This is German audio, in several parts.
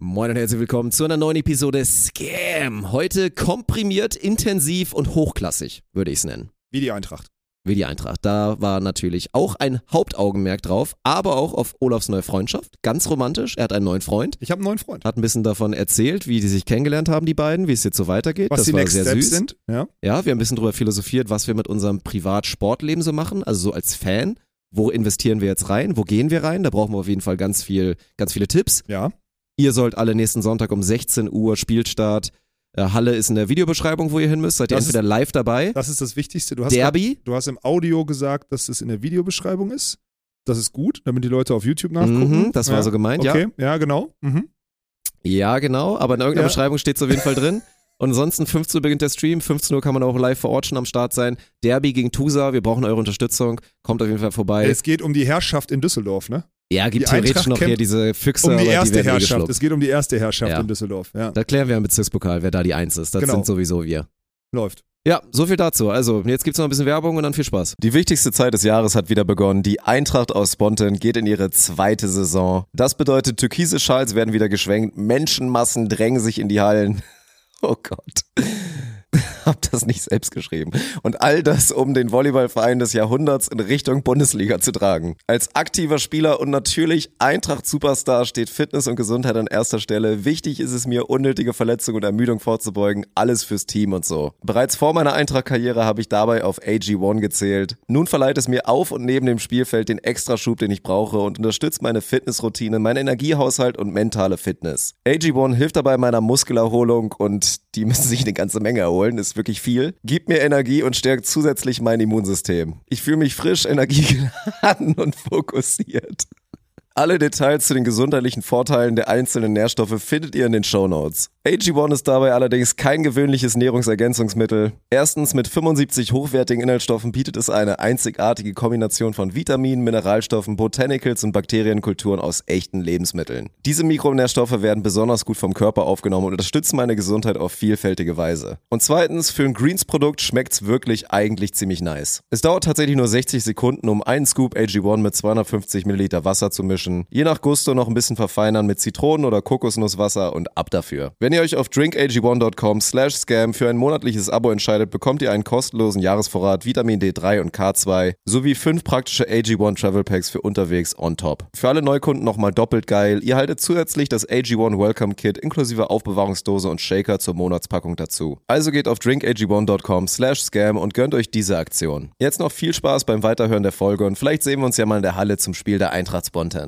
Moin und herzlich willkommen zu einer neuen Episode Scam. Heute komprimiert, intensiv und hochklassig, würde ich es nennen. Wie die Eintracht. Wie die Eintracht. Da war natürlich auch ein Hauptaugenmerk drauf, aber auch auf Olafs neue Freundschaft. Ganz romantisch. Er hat einen neuen Freund. Ich habe einen neuen Freund. Hat ein bisschen davon erzählt, wie die sich kennengelernt haben, die beiden, wie es jetzt so weitergeht. Was das die war Next sehr Steps süß. sind. Ja. Ja, wir haben ein bisschen drüber philosophiert, was wir mit unserem Privat-Sportleben so machen, also so als Fan. Wo investieren wir jetzt rein? Wo gehen wir rein? Da brauchen wir auf jeden Fall ganz viel, ganz viele Tipps. Ja. Ihr sollt alle nächsten Sonntag um 16 Uhr Spielstart. Äh, Halle ist in der Videobeschreibung, wo ihr hin müsst. Seid ihr Das entweder live dabei? Das ist das Wichtigste. Du hast, Derby? du hast im Audio gesagt, dass es in der Videobeschreibung ist. Das ist gut, damit die Leute auf YouTube nachgucken. Mhm, das war ja. so gemeint, ja. Okay, ja, genau. Mhm. Ja, genau. Aber in irgendeiner Ja. Beschreibung steht es auf jeden Fall drin. Und ansonsten 15 Uhr beginnt der Stream. 15 Uhr kann man auch live vor Ort schon am Start sein. Derby gegen Tusa. Wir brauchen eure Unterstützung. Kommt auf jeden Fall vorbei. Es geht um die Herrschaft in Düsseldorf, ne? Ja, gibt die theoretisch Eintracht noch hier diese Füchse, Um die erste die Herrschaft. Es geht um die erste Herrschaft Ja. in Düsseldorf. Ja. Da klären wir im Bezirkspokal, wer da die Eins ist. Das Genau. sind sowieso wir. Läuft. Ja, so viel dazu. Also, jetzt gibt's noch ein bisschen Werbung und dann viel Spaß. Die wichtigste Zeit des Jahres hat wieder begonnen. Die Eintracht aus Spontan geht in ihre zweite Saison. Das bedeutet, türkise Schals werden wieder geschwenkt, Menschenmassen drängen sich in die Hallen. Oh Gott. Hab das nicht selbst geschrieben. Und all das, um den Volleyballverein des Jahrhunderts in Richtung Bundesliga zu tragen. Als aktiver Spieler und natürlich Eintracht-Superstar steht Fitness und Gesundheit an erster Stelle. Wichtig ist es mir, unnötige Verletzungen und Ermüdung vorzubeugen. Alles fürs Team und so. Bereits vor meiner Eintracht-Karriere habe ich dabei auf AG1 gezählt. Nun verleiht es mir auf und neben dem Spielfeld den Extraschub, den ich brauche und unterstützt meine Fitnessroutine, meinen Energiehaushalt und mentale Fitness. AG1 hilft dabei meiner Muskelerholung und die müssen sich eine ganze Menge erholen, ist wirklich viel. Gibt mir Energie und stärkt zusätzlich mein Immunsystem. Ich fühle mich frisch, energiegeladen und fokussiert. Alle Details zu den gesundheitlichen Vorteilen der einzelnen Nährstoffe findet ihr in den Shownotes. AG1 ist dabei allerdings kein gewöhnliches Nahrungsergänzungsmittel. Erstens mit 75 hochwertigen Inhaltsstoffen bietet es eine einzigartige Kombination von Vitaminen, Mineralstoffen, Botanicals und Bakterienkulturen aus echten Lebensmitteln. Diese Mikronährstoffe werden besonders gut vom Körper aufgenommen und unterstützen meine Gesundheit auf vielfältige Weise. Und zweitens, für ein Greens-Produkt schmeckt's wirklich eigentlich ziemlich nice. Es dauert tatsächlich nur 60 Sekunden, um einen Scoop AG1 mit 250 Milliliter Wasser zu mischen. Je nach Gusto noch ein bisschen verfeinern mit Zitronen- oder Kokosnusswasser und ab dafür. Wenn ihr euch auf drinkag1.com slash scam für ein monatliches Abo entscheidet, bekommt ihr einen kostenlosen Jahresvorrat Vitamin D3 und K2 sowie fünf praktische AG1 Travel Packs für unterwegs on top. Für alle Neukunden nochmal doppelt geil. Ihr haltet zusätzlich das AG1 Welcome Kit inklusive Aufbewahrungsdose und Shaker zur Monatspackung dazu. Also geht auf drinkag1.com slash scam und gönnt euch diese Aktion. Jetzt noch viel Spaß beim Weiterhören der Folge und vielleicht sehen wir uns ja mal in der Halle zum Spiel der Eintracht Spontan.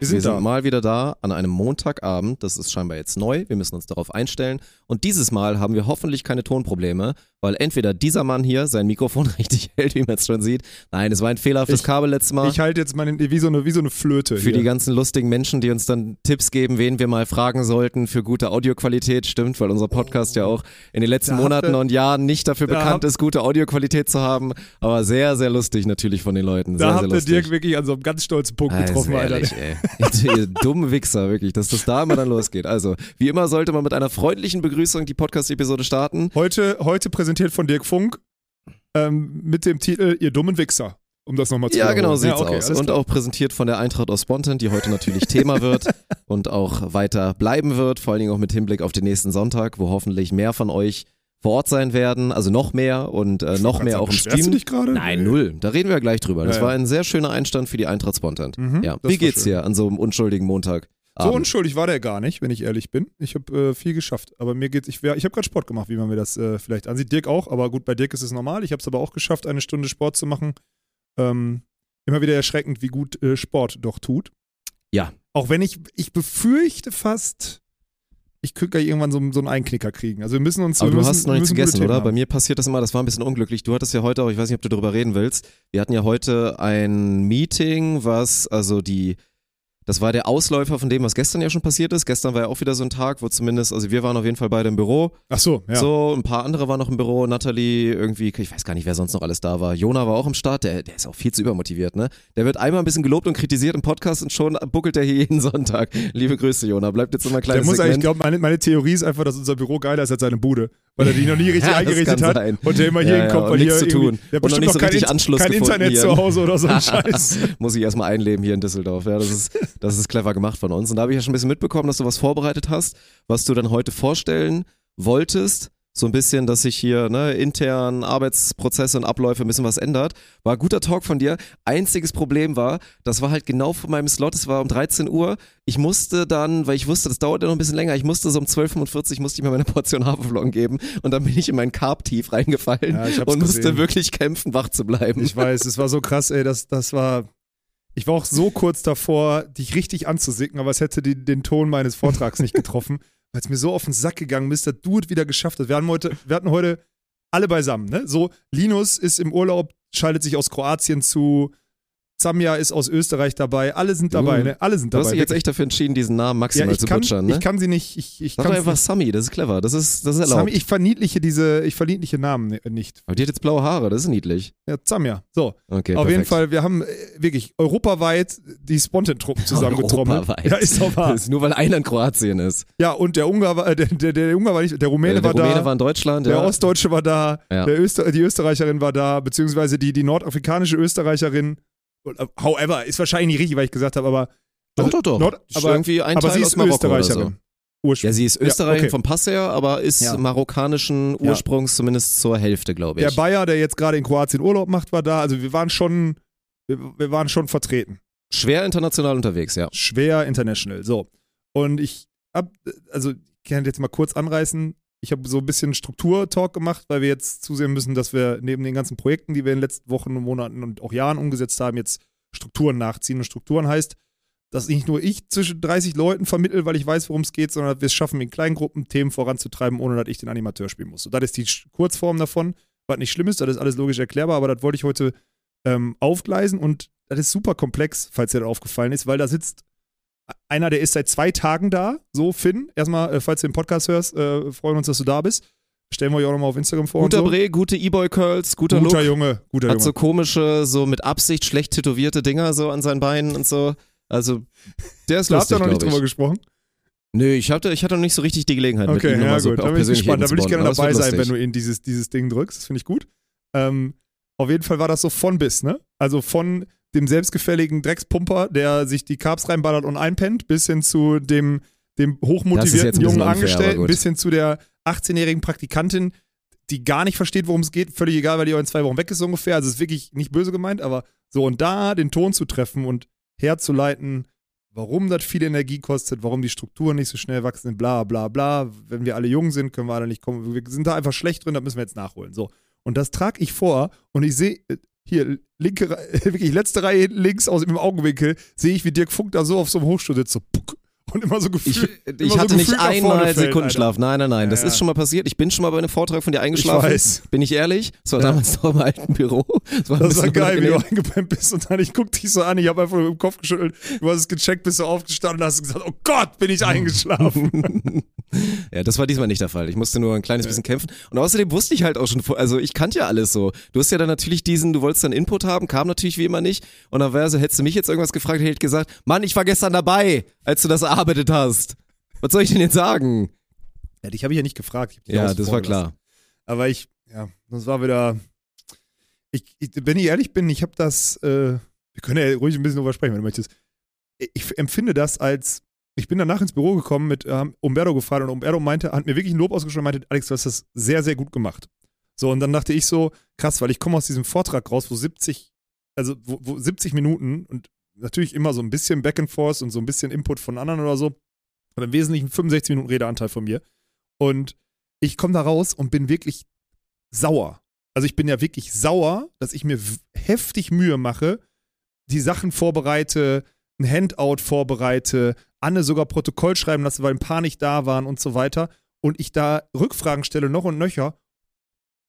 Wir sind wir sind mal wieder da an einem Montagabend. Das ist scheinbar jetzt neu. Wir müssen uns darauf einstellen. Und dieses Mal haben wir hoffentlich keine Tonprobleme, weil entweder dieser Mann hier sein Mikrofon richtig hält, wie man es schon sieht. Nein, es war ein fehlerhaftes Ich- Kabel letztes Mal. Ich halte jetzt meine, wie so eine, wie so eine Flöte. für hier. die ganzen lustigen Menschen, die uns dann Tipps geben, wen wir mal fragen sollten für gute Audioqualität. Stimmt, weil unser Podcast ja auch in den letzten Da Monaten ihr- und Jahren nicht dafür da bekannt ist, gute Audioqualität zu haben. Aber sehr, sehr lustig natürlich von den Leuten. Sehr, da habt ihr. Dirk wirklich an so einem ganz stolzen Punkt Also getroffen, Alter. ehrlich, ey. Ihr, dummen Wichser, wirklich, dass das da immer dann losgeht. Also, wie immer sollte man mit einer freundlichen Begrüßung die Podcast-Episode starten. Heute, heute präsentiert von Dirk Funk ähm, mit dem Titel Ihr dummen Wichser. Um das nochmal zu Ja, genau sieht's okay, aus. Und auch präsentiert von der Eintracht aus Spontan, die heute natürlich Thema wird und auch weiter bleiben wird, vor allen Dingen auch mit Hinblick auf den nächsten Sonntag, wo hoffentlich mehr von euch vor Ort sein werden, also noch mehr und äh, noch mehr auch im Stream. du dich gerade? Nein, null. Da reden wir ja gleich drüber. Das Ja, war ein sehr schöner Einstand für die Eintracht Spontan. Mhm, ja. Wie geht's schön. dir an so einem unschuldigen Montag? So unschuldig war der gar nicht, wenn ich ehrlich bin. Ich habe äh, viel geschafft. Aber mir geht's, ich, wär- ich habe gerade Sport gemacht, wie man mir das äh, vielleicht ansieht. Dirk auch, aber gut, bei Dirk ist es normal. Ich habe es aber auch geschafft, eine Stunde Sport zu machen. Ähm, immer wieder erschreckend, wie gut äh, Sport doch tut. Ja. Auch wenn ich, ich befürchte fast, ich könnte gleich irgendwann so, so einen Einknicker kriegen. Also wir müssen uns. Aber wir du müssen, hast noch nichts gegessen, oder? haben. Bei mir passiert das immer, das war ein bisschen unglücklich. Du hattest ja heute auch, ich weiß nicht, ob du darüber reden willst. Wir hatten ja heute ein Meeting, was also die Das war der Ausläufer von dem, was gestern ja schon passiert ist. Gestern war ja auch wieder so ein Tag, wo zumindest, also wir waren auf jeden Fall beide im Büro. Ach so, ja. So, ein paar andere waren noch im Büro. Natalie, irgendwie, ich weiß gar nicht, wer sonst noch alles da war. Jona war auch im Start, der, der ist auch viel zu übermotiviert, ne? Der wird einmal ein bisschen gelobt und kritisiert im Podcast und schon buckelt er hier jeden Sonntag. Liebe Grüße, Jona. Bleibt jetzt immer ein Der muss eigentlich, ich Segment. glaube, meine, meine Theorie ist einfach, dass unser Büro geiler ist als seine Bude. Weil er die noch nie richtig Ja, eingerichtet hat. sein. Und der immer hier Ja, hinkommt, ja, weil und hier nichts zu tun. Der Und noch nicht noch so kein, richtig Anschluss kein Internet hier. zu Hause oder so ein Scheiß. Muss ich erstmal einleben hier in Düsseldorf. Ja, das ist, das ist clever gemacht von uns. Und da habe ich ja schon ein bisschen mitbekommen, dass du was vorbereitet hast, was du dann heute vorstellen wolltest. So ein bisschen, dass sich hier ne, intern Arbeitsprozesse und Abläufe ein bisschen was ändert. War ein guter Talk von dir. Einziges Problem war, das war halt genau vor meinem Slot, es war um 13 Uhr. Ich musste dann, weil ich wusste, das dauert ja noch ein bisschen länger, ich musste so um 12.45 Uhr musste ich mir meine Portion Haferflocken geben und dann bin ich in mein Carb-Tief reingefallen Ja, und musste gesehen. wirklich kämpfen, wach zu bleiben. Ich weiß, es war so krass, ey, das, das war. Ich war auch so kurz davor, dich richtig anzusicken, aber es hätte die, den Ton meines Vortrags nicht getroffen, weil es mir so auf den Sack gegangen ist, dass du es wieder geschafft hast. Wir hatten heute, wir hatten heute alle beisammen, ne? So, Linus ist im Urlaub, schaltet sich aus Kroatien zu, Zamja ist aus Österreich dabei, alle sind dabei, Mhm. ne? Alle sind Du hast dabei. dich jetzt echt dafür entschieden, diesen Namen ja, maximal ich zu kann, butchern, ne? ich kann sie nicht, ich, ich Sag kann doch einfach Sammy, das ist clever, das ist, das ist erlaubt. Sami, ich verniedliche diese, ich verniedliche Namen ni- nicht. Aber die hat jetzt blaue Haare, das ist niedlich. Ja, Zamja. So. Okay, Auf perfekt. jeden Fall, wir haben äh, wirklich europaweit die Spontan-Truppen zusammengetrommelt. Europaweit. Ja, ist doch wahr. Nur weil einer in Kroatien ist. Ja, und der Ungar war, äh, der, der, der Ungar war nicht, der Rumäne der war Rumäne da, war in Deutschland, der ja. Ostdeutsche war da, Ja. der Öster, die Österreicherin war da, beziehungsweise die, die nordafrikanische Österreicherin. Äh, However, ist wahrscheinlich nicht richtig, was ich gesagt habe, aber. doch, doch, doch. Nord, Ist aber, irgendwie ein aber Teil sie aus ist Marokko oder Österreicherin. so. Ja, sie ist Ja, Österreicherin okay. vom Pass her, aber ist Ja. marokkanischen Ja. Ursprungs zumindest zur Hälfte, glaube ich. Der Bayer, der jetzt gerade in Kroatien Urlaub macht, war da. Also wir waren schon, wir, wir waren schon vertreten. Schwer international unterwegs, ja. schwer international. So. Und ich hab, also, ich kann jetzt mal kurz anreißen. Ich habe so ein bisschen Strukturtalk gemacht, weil wir jetzt zusehen müssen, dass wir neben den ganzen Projekten, die wir in den letzten Wochen und Monaten und auch Jahren umgesetzt haben, jetzt Strukturen nachziehen. Und Strukturen heißt, dass nicht nur ich zwischen 30 Leuten vermittel, weil ich weiß, worum es geht, sondern wir es schaffen, in kleinen Gruppen Themen voranzutreiben, ohne dass ich den Animateur spielen muss. So, das ist die Kurzform davon, was nicht schlimm ist, das ist alles logisch erklärbar, aber das wollte ich heute ähm, aufgleisen und das ist super komplex, falls dir das aufgefallen ist, weil da sitzt einer, der ist seit zwei Tagen da, so Finn. Erstmal, äh, falls du den Podcast hörst, äh, freuen uns, dass du da bist. Stellen wir euch auch nochmal auf Instagram vor. Guter so. Bre, gute E-Boy-Curls, guter, guter Look. Junge, guter Hat Junge. so komische, so mit Absicht schlecht tätowierte Dinger so an seinen Beinen und so. Also, der ist da habt lustig, ihr noch nicht drüber gesprochen. Nö, ich hatte, ich hatte noch nicht so richtig die Gelegenheit, mit Okay, ihm ja so gut. Da bin ich gespannt. Da würde ich gerne dabei sein, wenn du in dieses, dieses Ding drückst. Das finde ich gut. Ähm, auf jeden Fall war das so von bis, ne? Also von dem selbstgefälligen Dreckspumper, der sich die Carbs reinballert und einpennt, bis hin zu dem, dem hochmotivierten jungen unfair, Angestellten, bis hin zu der 18-jährigen Praktikantin, die gar nicht versteht, worum es geht. Völlig egal, weil die auch in zwei Wochen weg ist so ungefähr. Also es ist wirklich nicht böse gemeint, aber so und da den Ton zu treffen und herzuleiten, warum das viel Energie kostet, warum die Strukturen nicht so schnell wachsen, bla bla bla. Wenn wir alle jung sind, können wir alle nicht kommen. Wir sind da einfach schlecht drin, da müssen wir jetzt nachholen. So. Und das trage ich vor und ich sehe, hier, linke, wirklich letzte Reihe links aus im Augenwinkel, sehe ich, wie Dirk Funk da so auf so einem Hochstuhl sitzt, so puck, und immer so Ich, gefühlt. ich so hatte nicht nach vorne einmal Sekundenschlaf. Nein, nein, nein. Ja, das ja. ist schon mal passiert. Ich bin schon mal bei einem Vortrag von dir eingeschlafen. weiß. Bin ich ehrlich? Das war Ja. damals noch im alten Büro. Das war, Das war geil, wie du eingepennt bist und dann ich guck dich so an, ich habe einfach nur im Kopf geschüttelt, du hast es gecheckt, bist du aufgestanden und hast gesagt, oh Gott, bin ich eingeschlafen. Ja, das war diesmal nicht der Fall. Ich musste nur ein kleines bisschen kämpfen. Und außerdem wusste ich halt auch schon, vor- also ich kannte ja alles so. Du hast ja dann natürlich diesen, du wolltest dann Input haben, kam natürlich wie immer nicht. Und dann wäre so, hättest du mich jetzt irgendwas gefragt, hätte ich gesagt, Mann, ich war gestern dabei, als du das erarbeitet hast. Was soll ich denn jetzt sagen? Ja, dich habe ich ja nicht gefragt. Ja, das war klar. Aber ich, ja, das war wieder. Ich, ich, wenn ich ehrlich bin, ich habe das. Äh, wir können ja ruhig ein bisschen drüber sprechen, wenn du möchtest. Ich, ich empfinde das als. Ich bin danach ins Büro gekommen mit ähm, Umberto gefragt und Umberto meinte, hat mir wirklich ein Lob ausgesprochen und meinte, Alex, du hast das sehr, sehr gut gemacht. So, und dann dachte ich so, krass, weil ich komme aus diesem Vortrag raus, wo 70, also wo, wo 70 Minuten und natürlich immer so ein bisschen Back and Forth und so ein bisschen Input von anderen oder so, aber im Wesentlichen 65 Minuten Redeanteil von mir. Und ich komme da raus und bin wirklich sauer. Also ich bin ja wirklich sauer, dass ich mir heftig Mühe mache, die Sachen vorbereite, ein Handout vorbereite, Anne sogar Protokoll schreiben lasse, weil ein paar nicht da waren und so weiter. Und ich da Rückfragen stelle, noch und nöcher.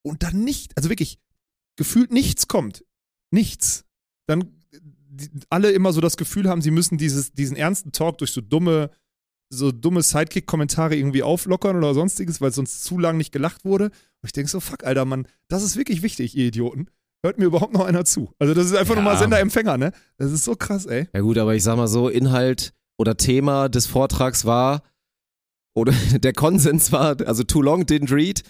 Und dann nicht, also wirklich, gefühlt nichts kommt. Nichts. Dann alle immer so das Gefühl haben, sie müssen dieses, diesen ernsten Talk durch so dumme, so dumme Sidekick-Kommentare irgendwie auflockern oder sonstiges, weil sonst zu lang nicht gelacht wurde. Und ich denke so, fuck, Alter, Mann, das ist wirklich wichtig, ihr Idioten. Hört mir überhaupt noch einer zu. Also das ist einfach Ja. nur mal Sender-Empfänger, ne? Das ist so krass, ey. Ja gut, aber ich sag mal so, Inhalt oder Thema des Vortrags war, oder der Konsens war, also too long didn't read,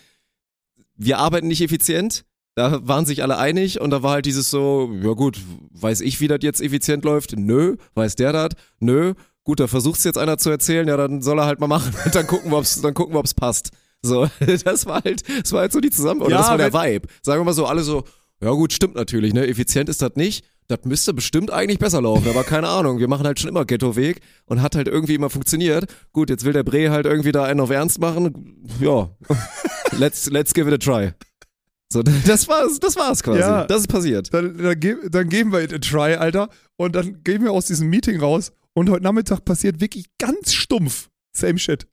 wir arbeiten nicht effizient, da waren sich alle einig und da war halt dieses so, ja gut, weiß ich, wie das jetzt effizient läuft? Nö. Weiß der das? Nö. Gut, da versucht's jetzt einer zu erzählen, ja, dann soll er halt mal machen und dann gucken wir, ob's, dann gucken wir, ob's passt. So, das war halt, das war halt so die Zusammen, oder Ja, das war der Vibe. Sagen wir mal so, alle so, ja gut, stimmt natürlich, ne, effizient ist das nicht. Das müsste bestimmt eigentlich besser laufen, aber keine Ahnung. Wir machen halt schon immer Ghetto-Weg und hat halt irgendwie immer funktioniert. Gut, jetzt will der Bre halt irgendwie da einen auf Ernst machen. Ja, let's, let's give it a try. So, das war's, das war's quasi. Ja. Das ist passiert. Dann, dann, dann geben wir it a try, Alter. Und dann gehen wir aus diesem Meeting raus. Und heute Nachmittag passiert wirklich ganz stumpf. Same shit.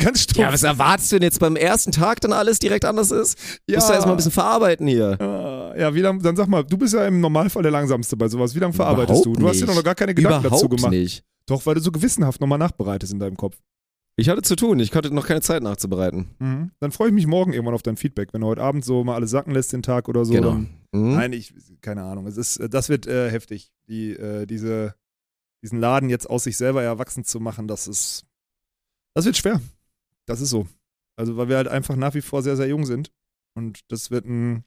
Ganz stumpf. Ja, was erwartest du denn jetzt beim ersten Tag dann alles direkt anders ist? Du musst da erstmal ein bisschen verarbeiten hier. Ah, Ja, wie lang, dann sag mal, du bist ja im Normalfall der Langsamste bei sowas. Wie lange verarbeitest Überhaupt du? Du hast dir noch gar keine Gedanken dazu Überhaupt gemacht. nicht. Doch, weil du so gewissenhaft nochmal nachbereitest in deinem Kopf. Ich hatte zu tun, ich hatte noch keine Zeit nachzubereiten. Dann freue ich mich morgen irgendwann auf dein Feedback. Wenn du heute Abend so mal alles sacken lässt den Tag oder so. Genau. Dann, Mhm. Nein, ich, keine Ahnung. Es ist, das wird äh, heftig. Die, äh, diese, diesen Laden jetzt aus sich selber erwachsen zu machen, das ist, das wird schwer. Das ist so. Also, weil wir halt einfach nach wie vor sehr, sehr jung sind. Und das wird ein,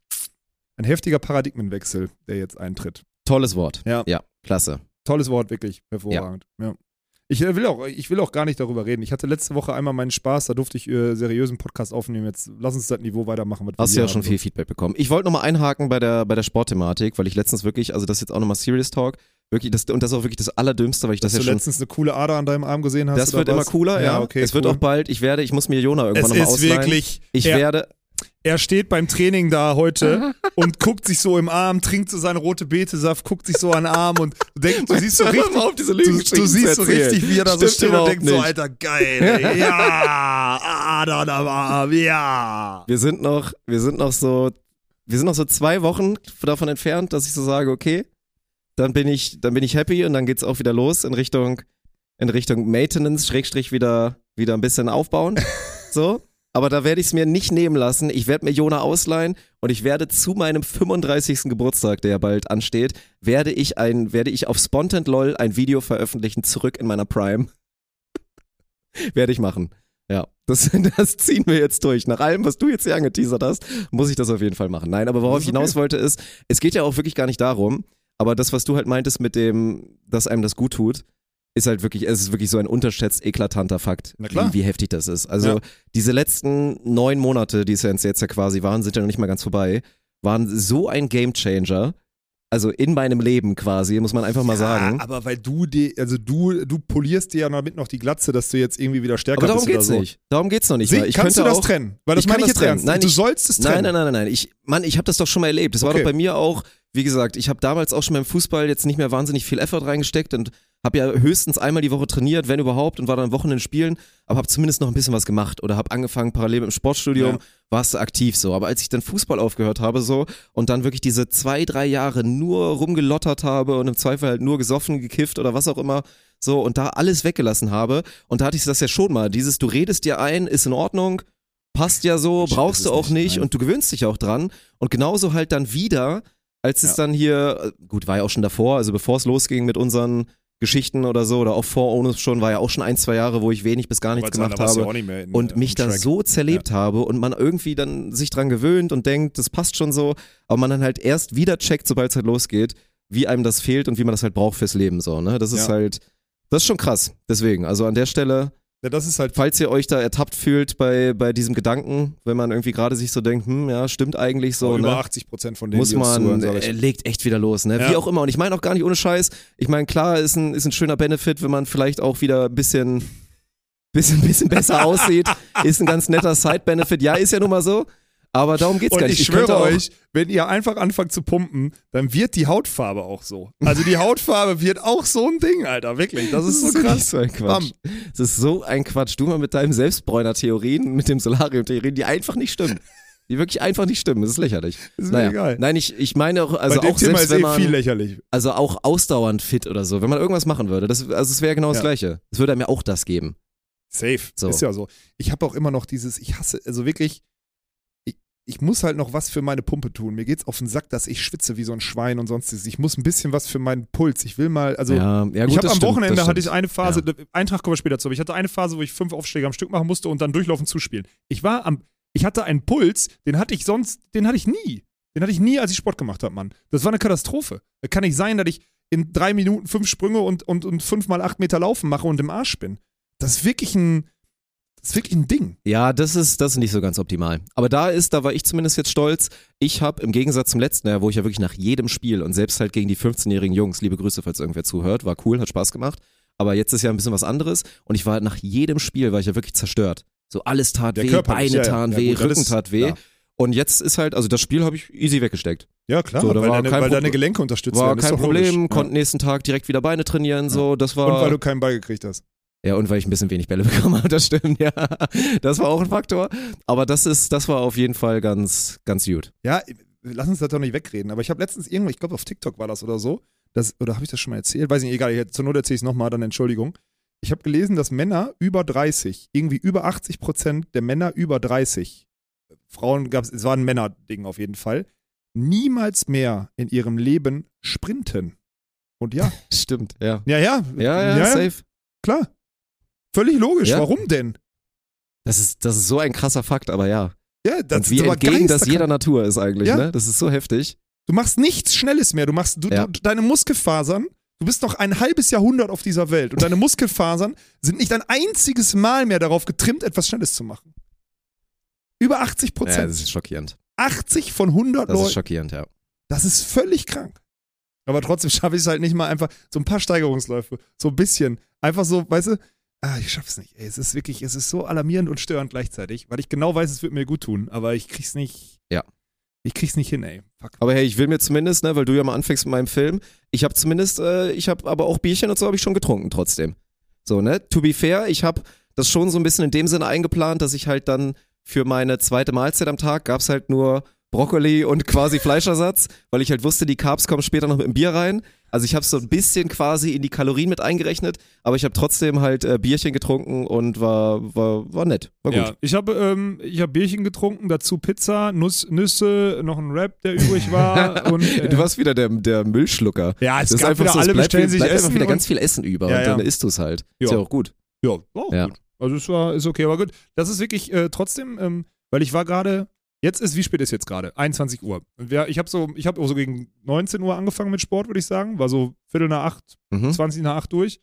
ein heftiger Paradigmenwechsel, der jetzt eintritt. Tolles Wort. Ja. Ja, klasse. Tolles Wort, wirklich. Hervorragend. Ja. Ich, äh, will auch, ich will auch gar nicht darüber reden. Ich hatte letzte Woche einmal meinen Spaß, da durfte ich äh, seriösen Podcast aufnehmen. Jetzt lass uns das Niveau weitermachen. Hast du ja schon viel Feedback bekommen. Ich wollte nochmal einhaken bei der, bei der Sportthematik, weil ich letztens wirklich, also das ist jetzt auch nochmal Serious Talk, wirklich, das, und das ist auch wirklich das Allerdümmste, weil ich Dass das du ja schon. letztens eine coole Ader an deinem Arm gesehen hast. Das wird immer was? cooler, ja. okay, es wird cool. auch bald, ich werde, ich muss mir Jona irgendwann Es nochmal ist ausleihen. wirklich. ich er, werde, er steht beim Training da heute und guckt sich so im Arm, trinkt so seine rote Betesaft, guckt sich so an den Arm und du denkst, du siehst so richtig. auf, diese Du, du siehst so richtig, wie er da so Stimmt steht und denkt so, nicht. Alter, geil, ey, ja, Adern am Arm, ja. wir sind noch, wir sind noch so, wir sind noch so zwei Wochen davon entfernt, dass ich so sage, okay, dann bin ich, dann bin ich happy und dann geht's auch wieder los in Richtung, in Richtung Maintenance, Schrägstrich wieder, wieder ein bisschen aufbauen. so. Aber da werde ich es mir nicht nehmen lassen. Ich werde mir Jona ausleihen und ich werde zu meinem 35. Geburtstag, der ja bald ansteht, werde ich ein, werde ich auf Spontent LOL ein Video veröffentlichen, zurück in meiner Prime. werde ich machen. Ja, das, das ziehen wir jetzt durch. Nach allem, was du jetzt hier angeteasert hast, muss ich das auf jeden Fall machen. Nein, aber worauf ich hinaus wollte ist, es geht ja auch wirklich gar nicht darum, aber das, was du halt meintest mit dem, dass einem das gut tut, ist halt wirklich, es ist wirklich so ein unterschätzt eklatanter Fakt. Wie, wie heftig das ist. Also Ja. diese letzten neun Monate, die es ja jetzt, ja quasi waren, sind ja noch nicht mal ganz vorbei, waren so ein Gamechanger. Also in meinem Leben quasi, muss man einfach mal sagen. Ja, aber weil du die, also du, du polierst dir ja damit noch die Glatze, dass du jetzt irgendwie wieder stärker Aber darum bist oder geht's so. nicht. Darum geht's noch nicht Sie, kannst du das auch, trennen? Weil das Ich kann meine ich das jetzt trennen. ernst. Nein, du ich- sollst es trennen. Nein, nein, nein, nein, nein. Ich, Mann, ich habe das doch schon mal erlebt. Das war Okay. doch bei mir auch, wie gesagt, ich habe damals auch schon beim Fußball jetzt nicht mehr wahnsinnig viel Effort reingesteckt und habe ja höchstens einmal die Woche trainiert, wenn überhaupt, und war dann Wochenende spielen, aber habe zumindest noch ein bisschen was gemacht oder habe angefangen parallel mit dem Sportstudium, Ja. warst du aktiv so. Aber als ich dann Fußball aufgehört habe so und dann wirklich diese zwei, drei Jahre nur rumgelottert habe und im Zweifel halt nur gesoffen, gekifft oder was auch immer, so und da alles weggelassen habe und da hatte ich das ja schon mal. Dieses, du redest dir ein, ist in Ordnung, passt ja so, brauchst du auch nicht, nicht und du gewöhnst dich auch dran. Und genauso halt dann wieder, als es Ja. dann hier, äh, gut, war ja auch schon davor, also bevor es losging mit unseren Geschichten oder so, oder auch vor Onus schon, war ja auch schon ein, zwei Jahre, wo ich wenig bis gar nichts gemacht habe und mich da so zerlebt habe und man irgendwie dann sich dran gewöhnt und denkt, das passt schon so, aber man dann halt erst wieder checkt, sobald es halt losgeht, wie einem das fehlt und wie man das halt braucht fürs Leben so, ne? Das ist Ja. halt, das ist schon krass. Deswegen, also an der Stelle, Ja, das ist halt falls ihr euch da ertappt fühlt bei, bei diesem Gedanken, wenn man irgendwie gerade sich so denkt, hm, ja, stimmt eigentlich so, über ne? 80 Prozent von denen, Muss man, zuhören, äh, legt echt wieder los, ne? Ja. Wie auch immer. Und ich meine auch gar nicht ohne Scheiß. Ich meine, klar, ist ein, ist ein schöner Benefit, wenn man vielleicht auch wieder ein bisschen, bisschen, bisschen besser aussieht. Ist ein ganz netter Side-Benefit. Ja, ist ja nun mal so. Aber darum geht's Und gar nicht. ich könnte schwöre euch, wenn ihr einfach anfangt zu pumpen, dann wird die Hautfarbe auch so. Also die Hautfarbe wird auch so ein Ding, Alter, wirklich. Das ist so wirklich krass. So ein Quatsch. Das ist so ein Quatsch. Du mal mit deinen Selbstbräuner-Theorien, mit dem Solarium-Theorien, die einfach nicht stimmen. die wirklich einfach nicht stimmen. Das ist lächerlich. Ist mir naja. egal. Nein, ich, ich meine auch, also Bei auch Thema selbst ist wenn eh man, viel lächerlich. also auch ausdauernd fit oder so, wenn man irgendwas machen würde, das, also es wäre genau das Ja. Gleiche. Es würde mir auch das geben. Safe. So. Ist ja so. Ich habe auch immer noch dieses, ich hasse, also wirklich, ich, muss halt noch was für meine Pumpe tun. Mir geht's auf den Sack, dass ich schwitze wie so ein Schwein und sonstiges. Ich muss ein bisschen was für meinen Puls. Ich will mal, also ja, ja, gut, ich habe am Wochenende hatte ich eine Phase, Eintracht kommen wir später zu, aber ich hatte eine Phase, wo ich fünf Aufschläge am Stück machen musste und dann durchlaufen zuspielen. Ich war am, ich hatte einen Puls, den hatte ich sonst, den hatte ich nie. Den hatte ich nie, als ich Sport gemacht habe, Mann. Das war eine Katastrophe. Da kann nicht sein, dass ich in drei Minuten fünf Sprünge und, und, und fünf mal acht Meter laufen mache und im Arsch bin. Das ist wirklich ein, das ist wirklich ein Ding. Ja, das ist, das ist nicht so ganz optimal. Aber da ist, da war ich zumindest jetzt stolz. Ich habe im Gegensatz zum letzten Jahr, wo ich ja wirklich nach jedem Spiel und selbst halt gegen die 15-jährigen Jungs, liebe Grüße, falls irgendwer zuhört, war cool, hat Spaß gemacht. Aber jetzt ist ja ein bisschen was anderes und ich war nach jedem Spiel, war ich ja wirklich zerstört. So alles tat Der weh, Körper Beine ja, taten Ja, weh, gut, Rücken ist- tat weh. ja. Und jetzt ist halt, also das Spiel habe ich easy weggesteckt. Ja, klar, So, da weil, war deine, kein weil Pro- deine Gelenke unterstützt War werden. ist kein Problem, logisch. konnte nächsten Tag direkt wieder Beine trainieren, so, das war. Und weil du keinen Ball gekriegt hast. Ja, und weil ich ein bisschen wenig Bälle bekommen habe, das stimmt, ja. Das war auch ein Faktor. Aber das ist, das war auf jeden Fall ganz, ganz gut. Ja, lass uns das doch nicht wegreden. Aber ich habe letztens irgendwo, ich glaube auf TikTok war das oder so, das, oder habe ich das schon mal erzählt? Weiß nicht, egal, ich- zur Not erzähle ich es nochmal, dann Entschuldigung. Ich habe gelesen, dass Männer über 30, irgendwie über 80 Prozent der Männer über 30, Frauen gab es, es war ein Männerding auf jeden Fall, niemals mehr in ihrem Leben sprinten. Und ja, Stimmt, ja. ja, ja, Ja, ja, safe. klar. Völlig logisch. Ja. Warum denn? Das ist, das ist so ein krasser Fakt, aber ja. Ja, das und wie ist aber entgegen das jeder Natur ist eigentlich, Ja. ne? Das ist so heftig. Du machst nichts Schnelles mehr. Du machst du, Ja. du, deine Muskelfasern. Du bist noch ein halbes Jahrhundert auf dieser Welt und deine Muskelfasern sind nicht ein einziges Mal mehr darauf getrimmt, etwas Schnelles zu machen. Über 80 Ja, Prozent. das ist schockierend. 80 von 100 Das ist Leuten. schockierend, ja. Das ist völlig krank. Aber trotzdem schaffe ich es halt nicht mal einfach so ein paar Steigerungsläufe. So ein bisschen. Einfach so, weißt du, ah, ich schaff's nicht. Ey, es ist wirklich, es ist so alarmierend und störend gleichzeitig, weil ich genau weiß, es wird mir gut tun, aber ich krieg's nicht. Ja. Ich krieg's nicht hin, ey. Fuck. Aber hey, ich will mir zumindest, ne, weil du ja mal anfängst mit meinem Film, ich habe zumindest, äh, ich habe aber auch Bierchen und so habe ich schon getrunken trotzdem. So, ne? To be fair, ich habe das schon so ein bisschen in dem Sinne eingeplant, dass ich halt dann für meine zweite Mahlzeit am Tag gab's halt nur Brokkoli und quasi Fleischersatz, weil ich halt wusste, die Carbs kommen später noch mit dem Bier rein. Also ich habe so ein bisschen quasi in die Kalorien mit eingerechnet, aber ich habe trotzdem halt äh, Bierchen getrunken und war, war, war nett. War gut. Ja, ich habe ähm, ich hab Bierchen getrunken, dazu Pizza, Nuss, Nüsse, noch ein Rap, der übrig war. und, äh, du warst wieder der, der Müllschlucker. ja, es Das ist einfach wieder so, alle bleibt, bestellen sich bleibt Essen einfach wieder ganz viel Essen über Ja, und ja. dann isst du es halt. Ja. Ist ja auch gut. Ja, auch Ja. gut. Also es war, ist okay, aber gut. Das ist wirklich äh, trotzdem, ähm, weil ich war gerade, jetzt ist, wie spät ist jetzt gerade? 21 Uhr. Und wir, ich habe so, ich habe so gegen 19 Uhr angefangen mit Sport, würde ich sagen. War so Viertel nach acht, Mhm. 20 nach acht durch.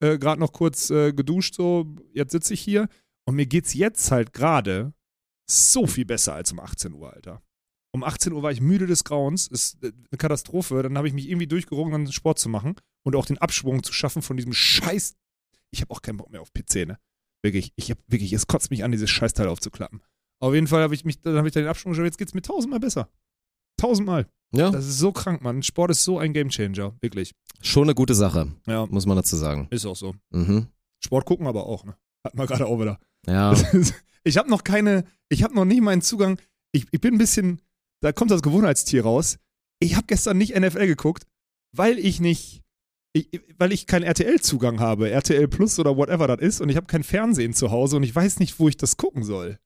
Äh, gerade noch kurz äh, geduscht, so, jetzt sitze ich hier. Und mir geht's jetzt halt gerade so viel besser als um 18 Uhr, Alter. Um 18 Uhr war ich müde des Grauens, ist äh, eine Katastrophe. Dann habe ich mich irgendwie durchgerungen, dann Sport zu machen und auch den Abschwung zu schaffen von diesem Scheiß. Ich habe auch keinen Bock mehr auf PC, ne? Wirklich, ich habe wirklich, es kotzt mich an, dieses Scheißteil aufzuklappen. Auf jeden Fall habe ich mich, dann habe ich da den Abschwung geschafft, jetzt geht's mir tausendmal besser. Tausendmal. Ja, Das ist so krank, Mann. Sport ist so ein Gamechanger, wirklich. schon eine gute Sache, Ja, muss man dazu sagen. ist auch so. Mhm. Sport gucken aber auch, ne? Hat man gerade auch wieder. Ja, ich habe noch keine, ich habe noch nicht meinen Zugang. Ich, ich bin ein bisschen, da kommt das Gewohnheitstier raus. Ich habe gestern nicht NFL geguckt, weil ich nicht, ich, weil ich keinen RTL-Zugang habe, RTL Plus oder whatever das ist, und ich habe kein Fernsehen zu Hause und ich weiß nicht, wo ich das gucken soll.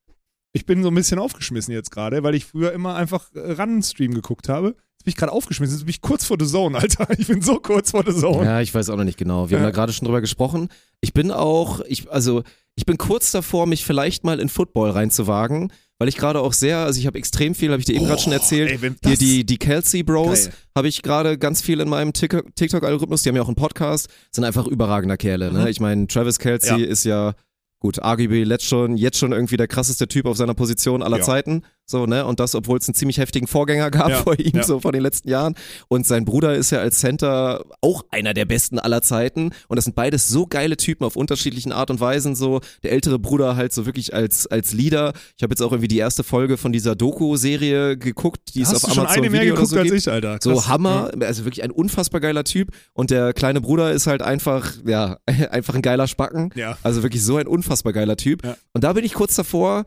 Ich bin so ein bisschen aufgeschmissen jetzt gerade, weil ich früher immer einfach äh, Run-Stream geguckt habe. Jetzt bin ich gerade aufgeschmissen, jetzt bin ich kurz vor The Zone, Alter. Ich bin so kurz vor The Zone. ja, ich weiß auch noch nicht genau. Wir haben Ja. da gerade schon drüber gesprochen. Ich bin auch, ich, also, ich bin kurz davor, mich vielleicht mal in Football reinzuwagen, weil ich gerade auch sehr, also ich habe extrem viel, habe ich dir eben gerade schon erzählt. Ey, Hier die, die Kelsey Bros habe ich gerade ganz viel in meinem TikTok- TikTok-Algorithmus, die haben ja auch einen Podcast, sind einfach überragender Kerle. Ne? Mhm. Ich meine, Travis Kelsey Ja. ist ja, gut, arguably jetzt schon, jetzt schon irgendwie der krasseste Typ auf seiner Position aller Ja. Zeiten. So, ne? Und das, obwohl es einen ziemlich heftigen Vorgänger gab Ja, vor ihm, ja. so von den letzten Jahren. Und sein Bruder ist ja als Center auch einer der besten aller Zeiten. Und das sind beides so geile Typen auf unterschiedlichen Art und Weisen. So, der ältere Bruder halt so wirklich als, als Leader. Ich habe jetzt auch irgendwie die erste Folge von dieser Doku-Serie geguckt, die Hast auf Amazon eine mehr Video oder geguckt so als ich, Alter. So Krass. Hammer, also wirklich ein unfassbar geiler Typ. Und der kleine Bruder ist halt einfach, ja, einfach ein geiler Spacken. Ja. Also wirklich so ein unfassbar geiler Typ. Ja. Und da bin ich kurz davor,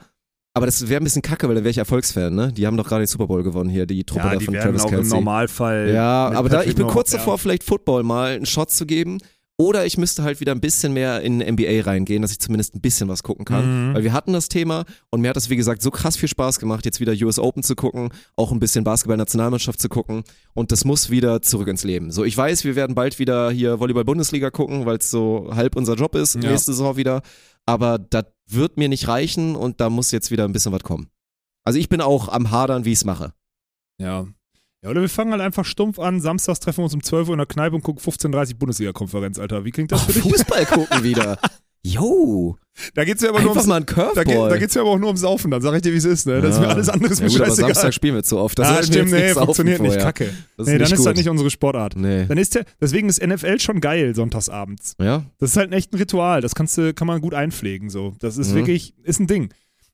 Aber das wäre ein bisschen kacke, weil dann wäre ich Erfolgsfan, ne? Die haben doch gerade den Super Bowl gewonnen hier, die Truppe Ja, da die von werden Travis auch im Kelce. Normalfall. Ja, aber da, ich bin kurz ja. davor, vielleicht Football mal einen Shot zu geben. Oder ich müsste halt wieder ein bisschen mehr in NBA reingehen, dass ich zumindest ein bisschen was gucken kann. Mhm. Weil wir hatten das Thema und mir hat das, wie gesagt, so krass viel Spaß gemacht, jetzt wieder US Open zu gucken, auch ein bisschen Basketball-Nationalmannschaft zu gucken. Und das muss wieder zurück ins Leben. So, ich weiß, wir werden bald wieder hier Volleyball-Bundesliga gucken, weil es so halb unser Job ist, Ja. nächste Saison wieder. Aber das wird mir nicht reichen und da muss jetzt wieder ein bisschen was kommen. Also ich bin auch am Hadern, wie ich es mache. Ja. Ja, oder wir fangen halt einfach stumpf an. Samstags treffen wir uns um 12 Uhr in der Kneipe und gucken 15.30 Bundesliga-Konferenz, Alter. Wie klingt das für dich? Fußball gucken wieder. Yo, Da geht's ja aber nur einfach ums, mal ein da, geht, Curveball. da geht's ja aber auch nur ums Saufen, dann sag ich dir, wie es ist, ne? Das ist Ja. mir alles andere ist ja, gut, aber scheißegal. Samstag spielen wir zu oft. Das ah, stimmt, nee, funktioniert nicht, vorher. kacke. Das nee, ist dann nicht ist gut. das nicht unsere Sportart. Nee. Dann ist der, deswegen ist NFL schon geil, sonntagsabends. Ja? Das ist halt echt ein Ritual, das kannst du, kann man gut einpflegen, so. Das ist Mhm. wirklich, ist ein Ding.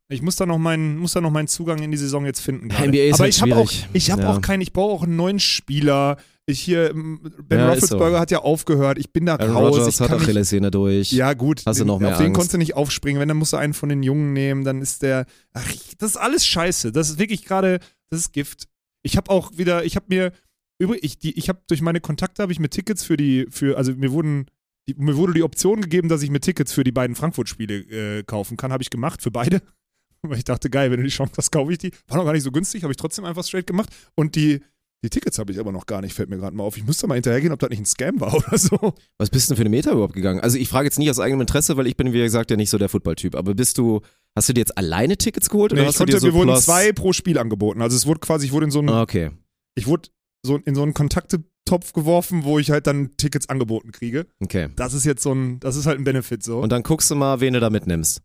Ich muss da noch meinen, muss da noch meinen Zugang in die Saison jetzt finden. gerade. NBA ist Aber halt ich habe auch, ich habe Ja. auch keinen, ich brauche auch einen neuen Spieler. Ich hier, Ben Ja, Roethlisberger so. hat ja aufgehört. Ich bin da Aaron raus. Rodgers ich hat kann nicht, Achillessehne durch. ja, gut. Hast du noch mehr Auf den Angst? konntest du nicht aufspringen. Wenn, dann musst du einen von den Jungen nehmen. Dann ist der. Ach, das ist alles scheiße. Das ist wirklich gerade. Das ist Gift. Ich habe auch wieder. Ich habe mir. Übrig, ich, die, ich habe durch meine Kontakte habe ich mir Tickets für die. für Also mir wurden. Die, mir wurde die Option gegeben, dass ich mir Tickets für die beiden Frankfurt-Spiele äh, kaufen kann. Habe ich gemacht für beide. Weil ich dachte, geil, wenn du die Chance hast, kaufe ich die. War noch gar nicht so günstig, habe ich trotzdem einfach straight gemacht. Und die, die Tickets habe ich aber noch gar nicht, fällt mir gerade mal auf. Ich müsste mal hinterhergehen, ob das nicht ein Scam war oder so. Was bist du denn für eine Meta überhaupt gegangen? Also ich frage jetzt nicht aus eigenem Interesse, weil ich bin, wie gesagt, ja nicht so der Football-Typ. Aber bist du, hast du dir jetzt alleine Tickets geholt? Nee, oder ich hast du konnte, dir so mir wurden zwei pro Spiel angeboten. Also es wurde quasi, ich wurde in so einen, Ah, okay. ich wurde so in so einen Kontaktetopf geworfen, wo ich halt dann Tickets angeboten kriege. Okay. Das ist jetzt so ein, das ist halt ein Benefit so. Und dann guckst du mal, wen du da mitnimmst.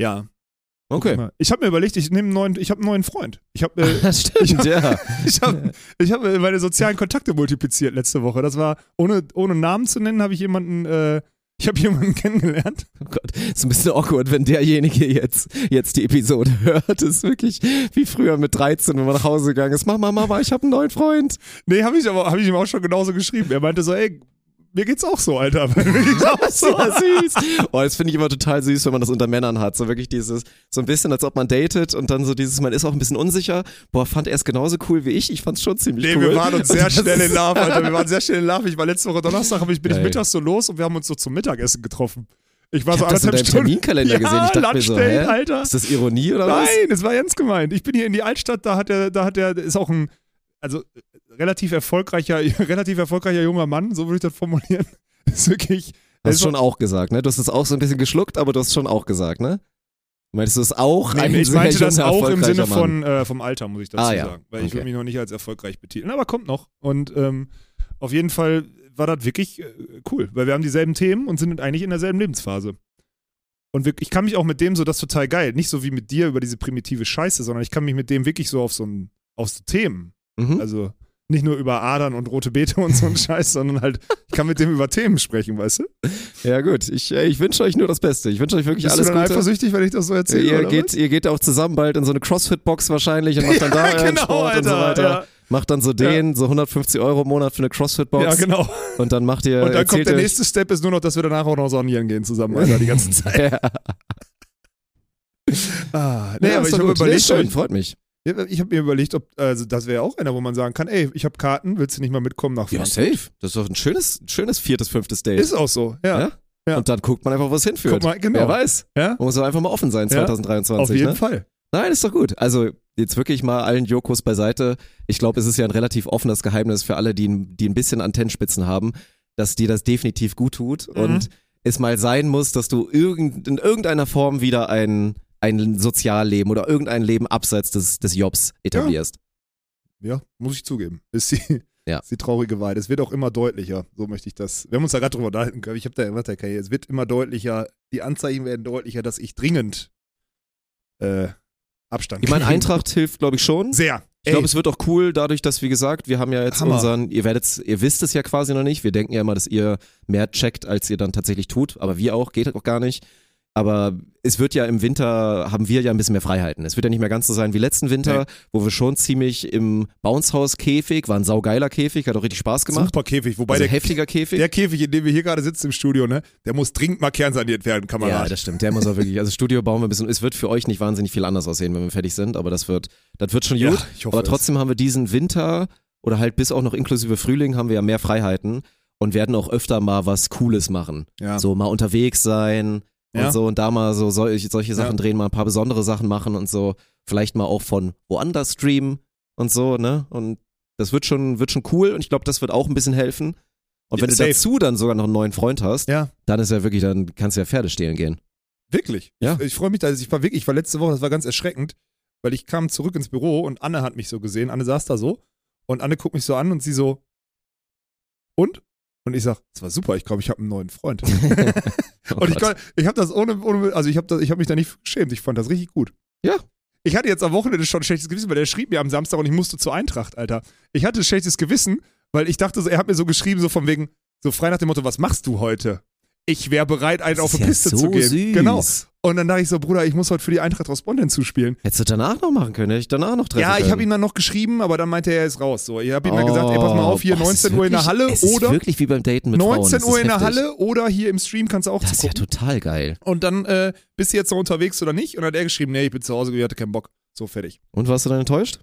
ja. Okay. Ich habe mir überlegt, ich nehme einen neuen, ich habe einen neuen Freund. Ich habe äh, Das stimmt, ja. ich habe ich hab äh, meine sozialen Kontakte multipliziert letzte Woche. Das war ohne ohne Namen zu nennen, habe ich jemanden äh, ich habe jemanden kennengelernt. Oh Gott, ist ein bisschen awkward, wenn derjenige jetzt, jetzt die Episode hört. Das ist wirklich wie früher mit 13, wenn man nach Hause gegangen ist. Mama, Mama, ich habe einen neuen Freund. Nee, habe ich aber habe ich ihm auch schon genauso geschrieben. Er meinte so, ey, mir geht's auch so, Alter. mir geht's auch so. Ja, süß. Oh, das finde ich immer total süß, wenn man das unter Männern hat. So wirklich dieses, so ein bisschen, als ob man datet und dann so dieses, man ist auch ein bisschen unsicher. Boah, fand er es genauso cool wie ich? Ich fand's schon ziemlich Nee, cool. wir waren uns sehr schnell in Love, Alter. Wir waren sehr schnell in Love. Ich war letzte Woche Donnerstag, hab ich, bin ich Geil. mittags so los und wir haben uns so zum Mittagessen getroffen. Ich war Ich so hab das in anderthalb Stunden. Terminkalender ja, gesehen. Ich dachte mir so, hä? Alter. Ist das Ironie oder was? Nein, es war ernst gemeint. Ich bin hier in die Altstadt, da hat er, da hat er, ist auch ein, also äh, relativ erfolgreicher, relativ erfolgreicher junger Mann, so würde ich das formulieren. Ist wirklich. Hast ist schon auch gesagt, ne? Du hast es auch so ein bisschen geschluckt, aber du hast schon auch gesagt, ne? Meinst du es auch? Nee, ich meinte das auch im Sinne von äh, vom Alter, muss ich dazu Ah, ja. sagen. Weil ich Okay. würde mich noch nicht als erfolgreich betiteln. Aber kommt noch. Und ähm, auf jeden Fall war das wirklich äh, cool, weil wir haben dieselben Themen und sind eigentlich in derselben Lebensphase. Und ich kann mich auch mit dem so, das ist total geil, nicht so wie mit dir über diese primitive Scheiße, sondern ich kann mich mit dem wirklich so auf so ein, auf so Themen, Mhm. also nicht nur über Adern und rote Beete und so ein Scheiß, sondern halt, ich kann mit dem über Themen sprechen, weißt du? Ja, gut. Ich, äh, ich wünsche euch nur das Beste. Ich wünsche euch wirklich Bist alles du dann Gute. eifersüchtig, wenn ich das so erzähle? Ihr geht, ihr geht auch zusammen bald in so eine Crossfit-Box wahrscheinlich und macht dann da Ja, genau, Sport und so Alter, weiter. ja. Macht dann so den, so 150 Euro im Monat für eine was? Crossfit-Box. Ja, genau. Und dann macht ihr, Und dann kommt der nächste Step, ist nur noch, dass wir danach auch noch saunieren gehen zusammen, Alter, die ganze Zeit. ja. Ah, nee, Ja, aber ich habe. Nee, überlegt, ist schön, freut mich. Ja, ich habe mir überlegt, ob, also das wäre auch einer, wo man sagen kann, ey, ich habe Karten, willst du nicht mal mitkommen nach Ja, Frankfurt? safe. Das ist doch ein schönes, schönes viertes, fünftes Date. Ist auch so, ja. Ja? Ja. Und dann guckt man einfach, wo es hinführt. Guck mal, genau. Wer weiß. Ja? Man muss doch einfach mal offen sein Ja, 2023. Auf jeden ne? Fall. Nein, ist doch gut. Also jetzt wirklich mal allen Jokos beiseite. Ich glaube, es ist ja ein relativ offenes Geheimnis für alle, die, ein- die ein bisschen Antennenspitzen haben, dass dir das definitiv gut tut Mhm. und es mal sein muss, dass du irgend, in irgendeiner Form wieder ein, ein Sozialleben oder irgendein Leben abseits des, des Jobs etablierst. Ja, muss ich zugeben. Ist die, Ja. ist die traurige Wahrheit. Es wird auch immer deutlicher, so möchte ich das. Wir haben uns da gerade drüber unterhalten können. Ich habe da immer der Karriere. Es wird immer deutlicher, die Anzeichen werden deutlicher, dass ich dringend äh, Abstand Ich meine, Eintracht hilft, glaube ich, schon. Sehr. Ich glaube, es wird auch cool, dadurch, dass, wie gesagt, wir haben ja jetzt Hammer. unseren, ihr werdet ihr wisst es ja quasi noch nicht. Wir denken ja immer, dass ihr mehr checkt, als ihr dann tatsächlich tut, aber wir auch, geht auch gar nicht. Aber es wird ja im Winter, haben wir ja ein bisschen mehr Freiheiten. Es wird ja nicht mehr ganz so sein wie letzten Winter, Nee. wo wir schon ziemlich im Bouncehouse-Käfig, war ein saugeiler Käfig, hat auch richtig Spaß gemacht. Super Käfig, wobei Also der, heftiger Käfig. der Käfig, in dem wir hier gerade sitzen im Studio, ne, der muss dringend mal kernsaniert werden, ja, Kamerad. das stimmt. Der muss auch wirklich, also Studio bauen wir ein bisschen, es wird für euch nicht wahnsinnig viel anders aussehen, wenn wir fertig sind, aber das wird, das wird schon Ja, gut. ich hoffe aber es. trotzdem haben wir diesen Winter oder halt bis auch noch inklusive Frühling haben wir ja mehr Freiheiten und werden auch öfter mal was Cooles machen. ja. So mal unterwegs sein und Ja. so und da mal so solche, solche Sachen Ja. drehen, mal ein paar besondere Sachen machen und so. Vielleicht mal auch von woanders streamen und so, ne? Und das wird schon, wird schon cool und ich glaube, das wird auch ein bisschen helfen. Und wenn Ja, du safe. dazu dann sogar noch einen neuen Freund hast, ja. dann ist ja wirklich, dann kannst du ja Pferde stehlen gehen. Wirklich. Ja. Ich, ich freue mich, da. ich war wirklich, ich war letzte Woche, das war ganz erschreckend, weil ich kam zurück ins Büro und Anne hat mich so gesehen. Anne saß da so und Anne guckt mich so an und sie so, und? Und ich sag, das war super, ich glaube, ich habe einen neuen Freund. Oh und ich, Gott. kon- ich habe das ohne, ohne also ich habe hab mich da nicht geschämt, ich fand das richtig gut. Ja. Ich hatte jetzt am Wochenende schon ein schlechtes Gewissen, weil der schrieb mir am Samstag und ich musste zur Eintracht, Alter. Ich hatte ein schlechtes Gewissen, weil ich dachte, so, er hat mir so geschrieben, so von wegen, so frei nach dem Motto, was machst du heute? Ich wäre bereit, einen Das auf ist die ja Piste so zu gehen. Süß. Genau. Und dann dachte ich so, Bruder, ich muss heute für die Eintracht aus Bonn zuspielen. Hättest du danach noch machen können, hätte ich danach noch treffen Ja, ich habe ihm dann noch geschrieben, aber dann meinte er, er ist raus. So, ich habe ihm dann gesagt, ey, pass mal auf, hier Oh, boah, es ist 19 Uhr in der Halle es ist oder wirklich wie beim Daten mit 19 Frauen. Uhr ist in der. Halle oder hier im Stream kannst du auch Das ist ja total geil. Und dann äh, bist du jetzt noch unterwegs oder nicht? Und dann hat er geschrieben, nee, ich bin zu Hause, ich hatte keinen Bock. So fertig. Und warst du dann enttäuscht?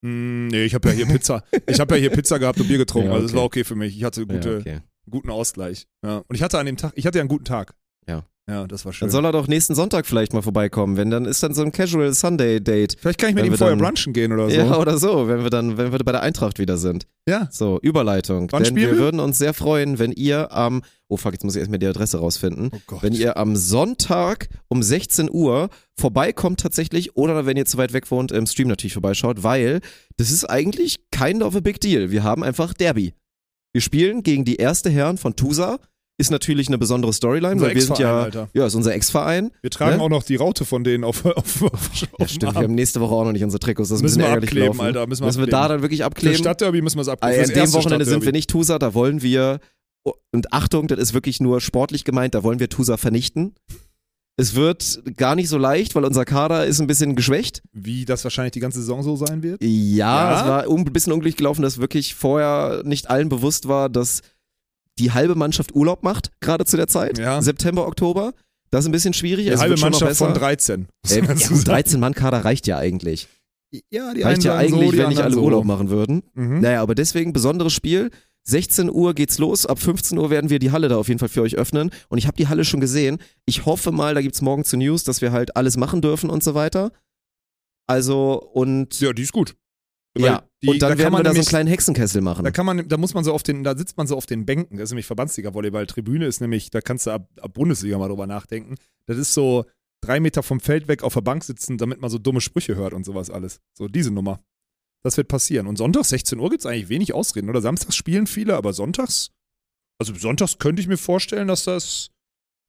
Mm, nee, ich habe ja hier Pizza. ich habe ja hier Pizza gehabt und Bier getrunken, Ja, also es okay. war okay für mich. Ich hatte gute, ja, okay. Guten Ausgleich. Ja. Und ich hatte an dem Tag, ich hatte ja einen guten Tag. Ja. Ja, das war schön. Dann soll er doch nächsten Sonntag vielleicht mal vorbeikommen, wenn dann ist dann so ein Casual Sunday Date. Vielleicht kann ich mit ihm vorher dann- brunchen gehen oder so. Ja, oder so, wenn wir dann, wenn wir bei der Eintracht wieder sind. Ja. So, Überleitung. Wann Denn spielen wir wir? würden uns sehr freuen, wenn ihr am, oh fuck, jetzt muss ich erstmal die Adresse rausfinden. Oh Gott. Wenn ihr am Sonntag um 16 Uhr vorbeikommt tatsächlich oder wenn ihr zu weit weg wohnt, im Stream natürlich vorbeischaut, weil das ist eigentlich kind of a big deal. Wir haben einfach Derby. Wir spielen gegen die erste Herren von Tusa. Ist natürlich eine besondere Storyline, Unser weil wir sind ja, Alter. ja, ist unser Ex-Verein. Wir tragen Ne? auch noch die Raute von denen auf, auf, auf, Ja, stimmt, wir haben nächste Woche auch noch nicht unsere Trikots. Das Müssen wir abkleben, gelaufen. Alter, müssen wir müssen wir da dann wirklich Für abkleben? Stadtderby müssen wir es abkleben. Fürs in dem Wochenende sind wir nicht Tusa, da wollen wir, und Achtung, das ist wirklich nur sportlich gemeint, da wollen wir Tusa vernichten. Es wird gar nicht so leicht, weil unser Kader ist ein bisschen geschwächt. Wie das wahrscheinlich die ganze Saison so sein wird. Ja, Ja? es war ein bisschen unglücklich gelaufen, dass wirklich vorher nicht allen bewusst war, dass die halbe Mannschaft Urlaub macht, gerade zu der Zeit. Ja. September, Oktober. Das ist ein bisschen schwierig. Die es halbe schon noch Mannschaft von besser. 13. muss Ey, man ja, dazu sagen. 13-Mann-Kader reicht ja eigentlich. Ja, die Reicht ja eigentlich, so, die wenn nicht alle so. Urlaub machen würden. Mhm. Naja, aber deswegen besonderes Spiel. 16 Uhr geht's los. Ab 15 Uhr werden wir die Halle da auf jeden Fall für euch öffnen. Und ich habe die Halle schon gesehen. Ich hoffe mal, da gibt's morgen zu News, dass wir halt alles machen dürfen und so weiter. Also, und Ja, die ist gut. ja, die, und dann kann werden man wir da so einen kleinen Hexenkessel machen. Da kann man, da muss man so auf den, da sitzt man so auf den Bänken. Das ist nämlich Verbandsliga-Volleyball. Tribüne ist nämlich, da kannst du ab, ab Bundesliga mal drüber nachdenken. Das ist so drei Meter vom Feld weg auf der Bank sitzen, damit man so dumme Sprüche hört und sowas alles. So diese Nummer. Das wird passieren. Und sonntags 16 Uhr gibt es eigentlich wenig Ausreden. Oder samstags spielen viele, aber sonntags, also sonntags könnte ich mir vorstellen, dass das,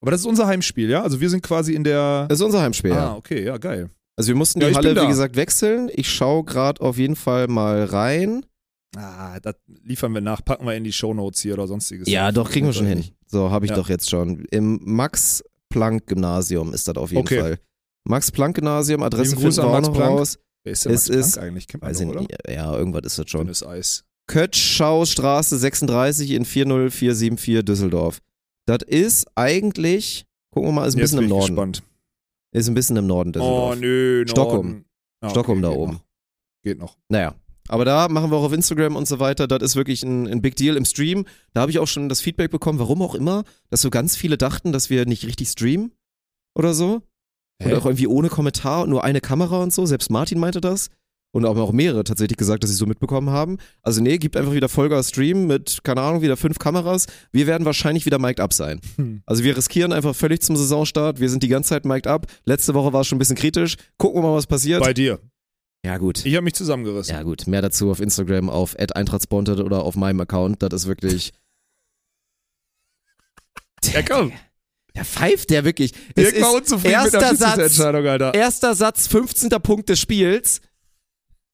aber das ist unser Heimspiel, ja? Also wir sind quasi in der, das ist unser Heimspiel. ah, ja. okay, ja, geil. Also wir mussten Ja, die Halle, wie gesagt, wechseln. Ich schaue gerade auf jeden Fall mal rein. Ah, das liefern wir nach, packen wir in die Shownotes hier oder sonstiges. Ja, doch, kriegen wir schon hin. So, habe ich Ja. doch jetzt schon. Im Max-Planck-Gymnasium ist das auf jeden Okay. Fall. Max-Planck-Gymnasium, Adresse finden wir auch noch Planck. raus. Wer ist denn Es Max ist- eigentlich? Kennt man Weiß oder? nicht. Ja, irgendwas ist das schon. Dünnes Eis. Kötschaustraße 36 in 40474 Düsseldorf. Das ist eigentlich, gucken wir mal, ist ein Jetzt bisschen im Norden. gespannt. Ist ein bisschen im Norden Oh, Düsseldorf. nö, Stockholm. Ah, Stockholm da geht oben. Noch. Geht noch. Naja. Aber da machen wir auch auf Instagram und so weiter. Das ist wirklich ein, ein Big Deal im Stream. Da habe ich auch schon das Feedback bekommen, warum auch immer, dass so ganz viele dachten, dass wir nicht richtig streamen oder so. Hä? Und auch irgendwie ohne Kommentar und nur eine Kamera und so. Selbst Martin meinte das. Und haben auch mehrere tatsächlich gesagt, dass sie so mitbekommen haben. Also nee, gibt einfach wieder Vollgas Stream mit, keine Ahnung, wieder fünf Kameras. Wir werden wahrscheinlich wieder mic'd up sein. Hm. Also wir riskieren einfach völlig zum Saisonstart. Wir sind die ganze Zeit mic'd up. Letzte Woche war es schon ein bisschen kritisch. Gucken wir mal, was passiert. Bei dir. ja gut. Ich habe mich zusammengerissen. Ja gut, mehr dazu auf Instagram auf @eintrachtsponted oder auf meinem Account. Das ist wirklich Ja, komm. der pfeift der wirklich. Es Dirk war ist unzufrieden mit der erster Satz, Alter. erster Satz, 15. Punkt des Spiels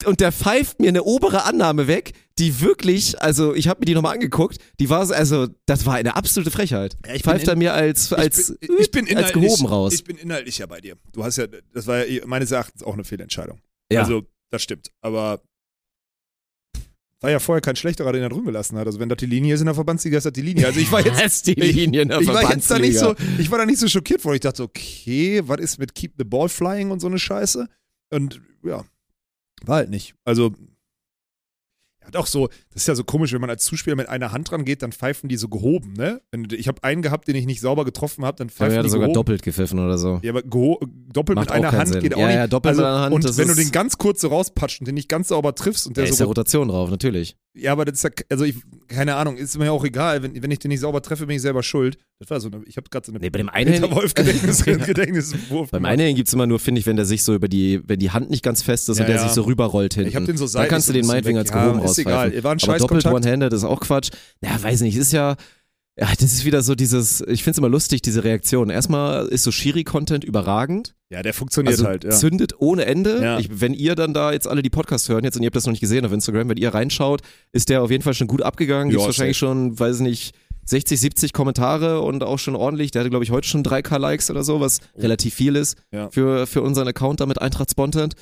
und der pfeift mir eine obere Annahme weg, die wirklich, also ich habe mir die nochmal angeguckt, die war, so- also das war eine absolute Frechheit. Ja, ich Pfeift er mir als, als, ich bin, ich bin als gehoben raus. Ich bin inhaltlich ja bei dir. Du hast ja, das war ja meines Erachtens auch eine Fehlentscheidung. ja. Also, das stimmt. Aber war ja vorher kein schlechterer, den er drüben gelassen hat. Also, wenn das die Linie ist in der Verbandsliga, ist das die Linie. Also, ich war jetzt. Das ist die Linie in der ich war jetzt da nicht so, ich war da nicht so schockiert, weil ich dachte, okay, was ist mit Keep the Ball Flying und so eine Scheiße? Und ja, war halt nicht. Also, ja, doch so, das ist ja so komisch, wenn man als Zuspieler mit einer Hand dran geht, dann pfeifen die so gehoben, ne? Ich habe einen gehabt, den ich nicht sauber getroffen habe, dann Ja, pfeifen hat die sogar gehoben. doppelt gepfiffen oder so. Ja, aber doppelt Macht mit einer Hand Sinn. geht auch Ja, nicht. ja, doppelt also, mit einer Hand, Und wenn du ist- den ganz kurz so rauspatscht und den nicht ganz sauber triffst und Da der ist so ja Rotation drauf, natürlich. ja, aber das ist ja, also ich, keine Ahnung, ist mir ja auch egal. Wenn, wenn ich den nicht sauber treffe, bin ich selber schuld. Das war so eine, ich habe gerade so eine Nee, bei dem einen- Wolf Gedächtnis, Gedächtniswurf. Beim einen gibt's immer nur, finde ich, wenn der sich so über die, wenn die Hand nicht ganz fest ist Ja, und der ja. sich so rüberrollt hinten. Ich hab den so Da seitlich kannst du so den meinetwegen weg. als Ja, gehoben ist egal. rauspfeifen. War ein Aber doppelt. One-Handed ist auch Quatsch. Ja, weiß nicht, ist ja, ja, das ist wieder so dieses, ich find's immer lustig, diese Reaktion. Erstmal ist so Shiri-Content überragend. Ja, der funktioniert Also halt, ja. zündet ohne Ende. Ja. Ich, wenn ihr dann da jetzt alle die Podcasts hören jetzt und ihr habt das noch nicht gesehen auf Instagram, wenn ihr reinschaut, ist der auf jeden Fall schon gut abgegangen. Ja, Gibt's wahrscheinlich schon, weiß nicht, 60, 70 Kommentare und auch schon ordentlich. Der hatte, glaube ich, heute schon 3K Likes oder so, was relativ viel ist Oh. Ja. für, für unseren Account da mit Eintracht Spontent.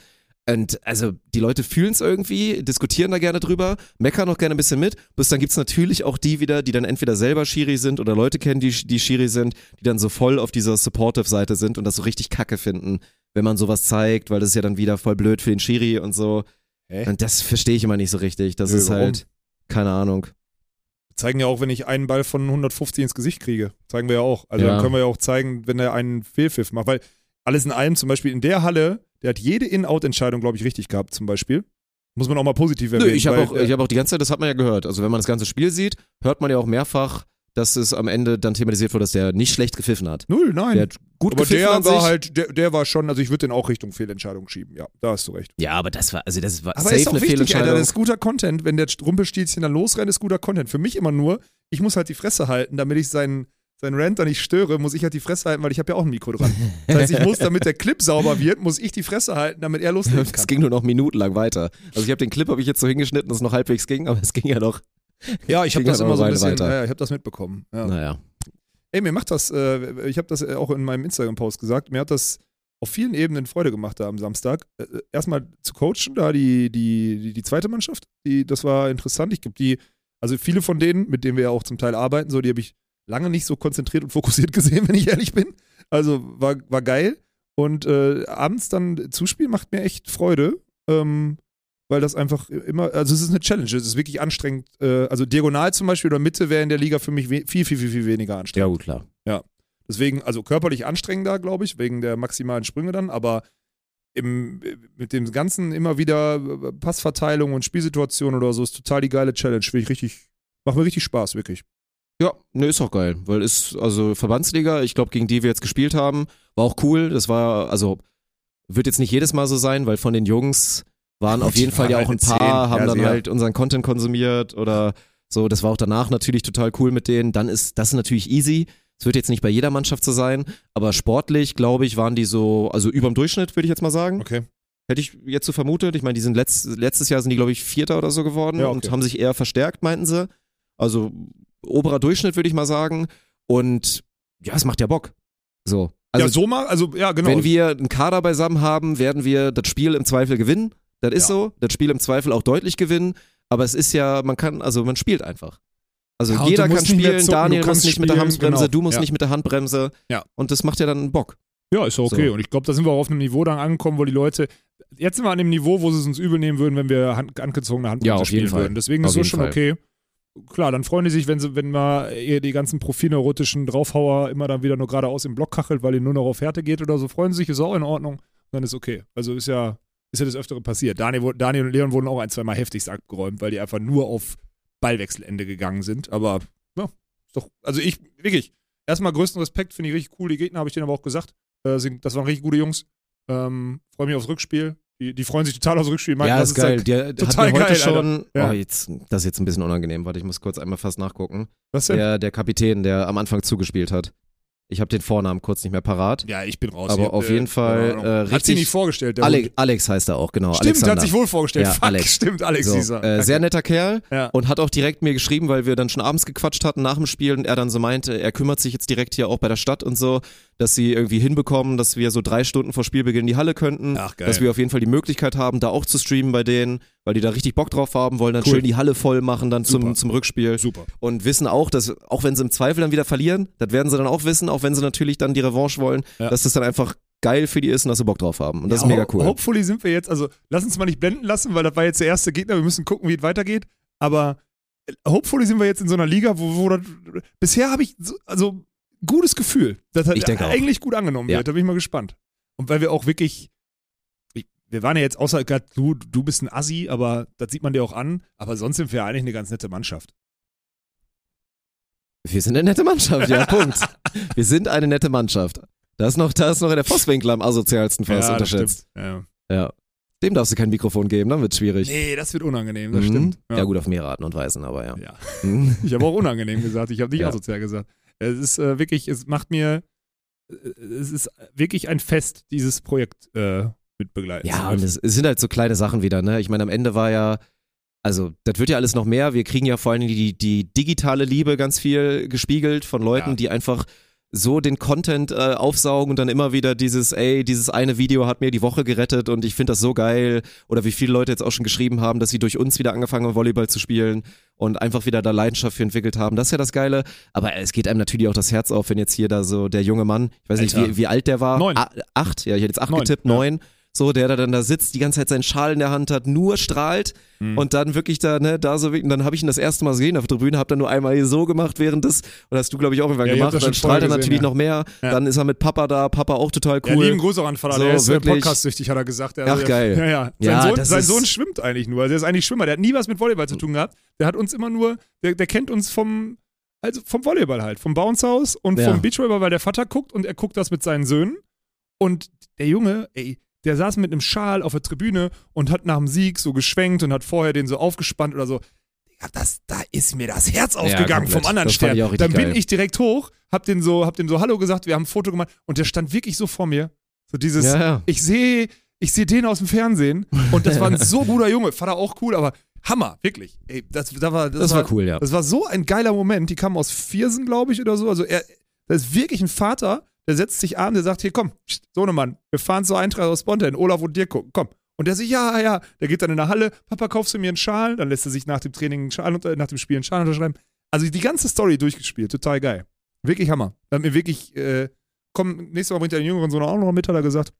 Und also die Leute fühlen es irgendwie, diskutieren da gerne drüber, meckern auch gerne ein bisschen mit. Bis dann gibt's natürlich auch die wieder, die dann entweder selber Schiri sind oder Leute kennen, die, die Schiri sind, die dann so voll auf dieser Supportive-Seite sind und das so richtig kacke finden, wenn man sowas zeigt, weil das ist ja dann wieder voll blöd für den Schiri und so. Hä? Und das verstehe ich immer nicht so richtig. Das Nö, ist warum? halt, keine Ahnung. Zeigen ja auch, wenn ich einen Ball von 150 ins Gesicht kriege. Zeigen wir ja auch. Also Ja. dann können wir ja auch zeigen, wenn er einen Fehlpfiff macht. Weil alles in allem, zum Beispiel in der Halle, der hat jede In-Out-Entscheidung, glaube ich, richtig gehabt, zum Beispiel. Muss man auch mal positiv Nö, erwähnen. ich habe auch, äh, ich hab auch die ganze Zeit, das hat man ja gehört. Also wenn man das ganze Spiel sieht, hört man ja auch mehrfach, dass es am Ende dann thematisiert wurde, dass der nicht schlecht gepfiffen hat. Null, nein. Der hat gut aber gepfiffen der an war sich. halt, der, der war schon, also ich würde den auch Richtung Fehlentscheidung schieben. Ja, da hast du recht. Ja, aber das war, also das war Aber safe ist auch eine wichtig, Alter, Fehlentscheidung. das ist guter Content. Wenn der Rumpelstilzchen dann losrennt, ist guter Content. Für mich immer nur, ich muss halt die Fresse halten, damit ich seinen, seinen Rant da nicht störe, muss ich halt die Fresse halten, weil ich habe ja auch ein Mikro dran. Das heißt, ich muss, damit der Clip sauber wird, muss ich die Fresse halten, damit er loslegen Es kann. ging nur noch minutenlang weiter. Also ich habe den Clip habe ich jetzt so hingeschnitten, dass es noch halbwegs ging, aber es ging ja noch. Ja, ich habe das immer so ein bisschen, ja, ich habe das mitbekommen. Ja. Naja. Ey, mir macht das, äh, ich habe das äh, auch in meinem Instagram-Post gesagt, mir hat das auf vielen Ebenen Freude gemacht da am Samstag. Äh, äh, erstmal zu coachen, da die, die, die, die zweite Mannschaft, die, das war interessant. Ich glaube, die, also viele von denen, mit denen wir ja auch zum Teil arbeiten, so, die habe ich lange nicht so konzentriert und fokussiert gesehen, wenn ich ehrlich bin. Also war, war geil. Und äh, abends dann Zuspiel macht mir echt Freude. Ähm, weil das einfach immer, also es ist eine Challenge, es ist wirklich anstrengend. Äh, also Diagonal zum Beispiel oder Mitte wäre in der Liga für mich viel, viel, viel, viel weniger anstrengend. Ja, gut, klar. Deswegen, also körperlich anstrengender, glaube ich, wegen der maximalen Sprünge dann, aber im, mit dem Ganzen immer wieder äh, Passverteilung und Spielsituation oder so ist total die geile Challenge. Ich richtig, macht mir richtig Spaß, wirklich. Ja, ne, ist auch geil, weil ist, also Verbandsliga, ich glaube, gegen die wir jetzt gespielt haben, war auch cool. Das war, also, wird jetzt nicht jedes Mal so sein, weil von den Jungs waren auf jeden Fall ja auch ein halt paar, zehn. haben Ja, dann sehr. halt unseren Content konsumiert oder so. Das war auch danach natürlich total cool mit denen. Dann ist das ist natürlich easy. Es wird jetzt nicht bei jeder Mannschaft so sein, aber sportlich, glaube ich, waren die so, also überm Durchschnitt, würde ich jetzt mal sagen. Okay. Hätte ich jetzt so vermutet. Ich meine, die sind letzt, letztes Jahr sind die, glaube ich, Vierter oder so geworden Ja, okay. und haben sich eher verstärkt, meinten sie. Also oberer Durchschnitt, würde ich mal sagen. Und ja, es macht ja Bock. So. Also ja, so mal, also ja, genau. wenn wir einen Kader beisammen haben, werden wir das Spiel im Zweifel gewinnen. Das ist Ja. so. Das Spiel im Zweifel auch deutlich gewinnen. Aber es ist ja, man kann, also man spielt einfach. Also Ja, jeder kann spielen, zucken, du Daniel muss nicht mit der spielen, Handbremse, genau. du musst Ja. nicht mit der Handbremse. Ja. Und das macht ja dann Bock. ja, ist ja okay. So. Und ich glaube, da sind wir auch auf einem Niveau dann angekommen, wo die Leute. Jetzt sind wir an dem Niveau, wo sie es uns übel nehmen würden, wenn wir hand, angezogene Handbremse Ja, spielen würden. Deswegen Auf ist so schon Fall. okay. Klar, dann freuen die sich, wenn sie, wenn mal eher die ganzen profilneurotischen Draufhauer immer dann wieder nur geradeaus im Block kachelt, weil ihr nur noch auf Härte geht oder so. Freuen sie sich, ist auch in Ordnung. Dann ist okay. Also ist ja, ist ja das Öftere passiert. Daniel, Daniel und Leon wurden auch ein, zweimal heftigst abgeräumt, weil die einfach nur auf Ballwechselende gegangen sind. Aber ja, ist doch, also ich, wirklich, erstmal größten Respekt, finde ich richtig cool. Die Gegner habe ich denen aber auch gesagt. Äh, das waren richtig gute Jungs. Ähm, Freue mich aufs Rückspiel. Die, die freuen sich total aufs Rückspiel. Meinten, ja, das ist geil. halt- Der total hat mir heute geil, schon. Ja. Oh, jetzt, das ist jetzt ein bisschen unangenehm. Warte, ich muss kurz einmal fast nachgucken. was denn? Der, der Kapitän, der am Anfang zugespielt hat. Ich habe den Vornamen kurz nicht mehr parat. Ja, ich bin raus. Aber auf jeden Fall, keine Ahnung. äh, Hat sie richtig- nicht vorgestellt, der Ale Hund. Alex heißt er auch, genau. Stimmt, Alexander. hat sich wohl vorgestellt. Ja, Fuck, Alex. stimmt, Alex so, dieser. äh, sehr netter Kerl Ja. und hat auch direkt mir geschrieben, weil wir dann schon abends gequatscht hatten nach dem Spiel und er dann so meinte, er kümmert sich jetzt direkt hier auch bei der Stadt und so, dass sie irgendwie hinbekommen, dass wir so drei Stunden vor Spielbeginn in die Halle könnten, Ach, geil. dass wir auf jeden Fall die Möglichkeit haben, da auch zu streamen bei denen, weil die da richtig Bock drauf haben, wollen dann Cool. schön die Halle voll machen dann Super. zum, zum Rückspiel Super. und wissen auch, dass auch wenn sie im Zweifel dann wieder verlieren, das werden sie dann auch wissen, auch wenn sie natürlich dann die Revanche wollen, Ja. dass das dann einfach geil für die ist und dass sie Bock drauf haben und das Ja, ist mega cool. Hopefully sind wir jetzt, also lass uns mal nicht blenden lassen, weil das war jetzt der erste Gegner. Wir müssen gucken, wie es weitergeht. Aber äh, hopefully sind wir jetzt in so einer Liga, wo, wo das, bisher habe ich so, also gutes Gefühl, dass das Ich denke auch. eigentlich gut angenommen Ja. wird. Da bin ich mal gespannt. Und weil wir auch wirklich, ich- wir waren ja jetzt außer du, du bist ein Assi, aber das sieht man dir auch an. Aber sonst sind wir ja eigentlich eine ganz nette Mannschaft. Wir sind eine nette Mannschaft, ja, Punkt. Wir sind eine nette Mannschaft. Da ist noch, da ist noch der Vosswinkler am asozialsten fast das unterschätzt. Ja. Ja. Dem darfst du kein Mikrofon geben, dann wird's schwierig. Nee, das wird unangenehm, das Mhm. stimmt. Ja. gut, auf mehrere Arten und Weisen, aber ja. Ja. Mhm. Ich habe auch unangenehm gesagt, ich habe nicht Ja. asozial gesagt. Es ist äh, wirklich, es macht mir, äh, es ist wirklich ein Fest, dieses Projekt äh, mitbegleiten. Ja, und es, es sind halt so kleine Sachen wieder, ne? Ich meine, am Ende war ja, also, das wird ja alles noch mehr. Wir kriegen ja vor allem die, die digitale Liebe ganz viel gespiegelt von Leuten, Ja. die einfach so den Content äh, aufsaugen und dann immer wieder dieses, ey, dieses eine Video hat mir die Woche gerettet und ich finde das so geil. Oder wie viele Leute jetzt auch schon geschrieben haben, dass sie durch uns wieder angefangen haben, Volleyball zu spielen und einfach wieder da Leidenschaft für entwickelt haben. Das ist ja das Geile. Aber es geht einem natürlich auch das Herz auf, wenn jetzt hier da so der junge Mann, ich weiß nicht, Alter. wie, wie alt der war. Neun. A acht, ja, ich hätte jetzt acht Neun, getippt, ja. So, der da dann da sitzt, die ganze Zeit seinen Schal in der Hand hat, nur strahlt Mhm. und dann wirklich da, ne, da so, und dann habe ich ihn das erste Mal gesehen auf der Tribüne, hab dann nur einmal hier so gemacht während des, und hast du glaube ich auch irgendwann Ja, gemacht, dann strahlt er natürlich ja. noch mehr, Ja. dann ist er mit Papa da, Papa auch total Ja, cool. lieben Gruß auch an Vater, So, der ist wirklich. podcast-süchtig, hat er gesagt. Der, Ach, geil. Ja, ja. Sein, Ja, Sohn, sein Sohn schwimmt eigentlich nur. Der ist eigentlich Schwimmer. Der hat nie was mit Volleyball zu tun gehabt. Der hat uns immer nur, der, der kennt uns vom, also vom Volleyball halt, vom Bounce House und Ja. vom Beachvolleyball, weil der Vater guckt und er guckt das mit seinen Söhnen. Und der Junge, ey, der saß mit einem Schal auf der Tribüne und hat nach dem Sieg so geschwenkt und hat vorher den so aufgespannt oder so. Das, da ist mir das Herz aufgegangen komplett. vom anderen Das Stern. Dann bin geil. ich direkt hoch, hab den so, hab dem so Hallo gesagt, wir haben ein Foto gemacht und der stand wirklich so vor mir. So dieses, ja, ja. ich sehe ich sehe den aus dem Fernsehen und das war ein so guter Junge, Vater auch cool, aber Hammer, wirklich. Ey, das, da war, das, Das war cool, ja. Das war so ein geiler Moment. Die kamen aus Viersen, glaube ich, oder so. Also er, das ist wirklich ein Vater, der setzt sich an, der sagt, hier komm, Sohnemann, wir fahren zur Eintracht aus Spontan, Olaf und dir gucken, komm. Und der sagt, ja, ja, der geht dann in der Halle, Papa, kaufst du mir einen Schal? Dann lässt er sich nach dem Training einen Schal, nach dem Spiel einen Schal unterschreiben. Also die ganze Story durchgespielt, total geil. Wirklich Hammer. Da hat mir wirklich, äh, komm, nächstes Mal bringt er den jüngeren Sohn auch noch mit, hat er gesagt.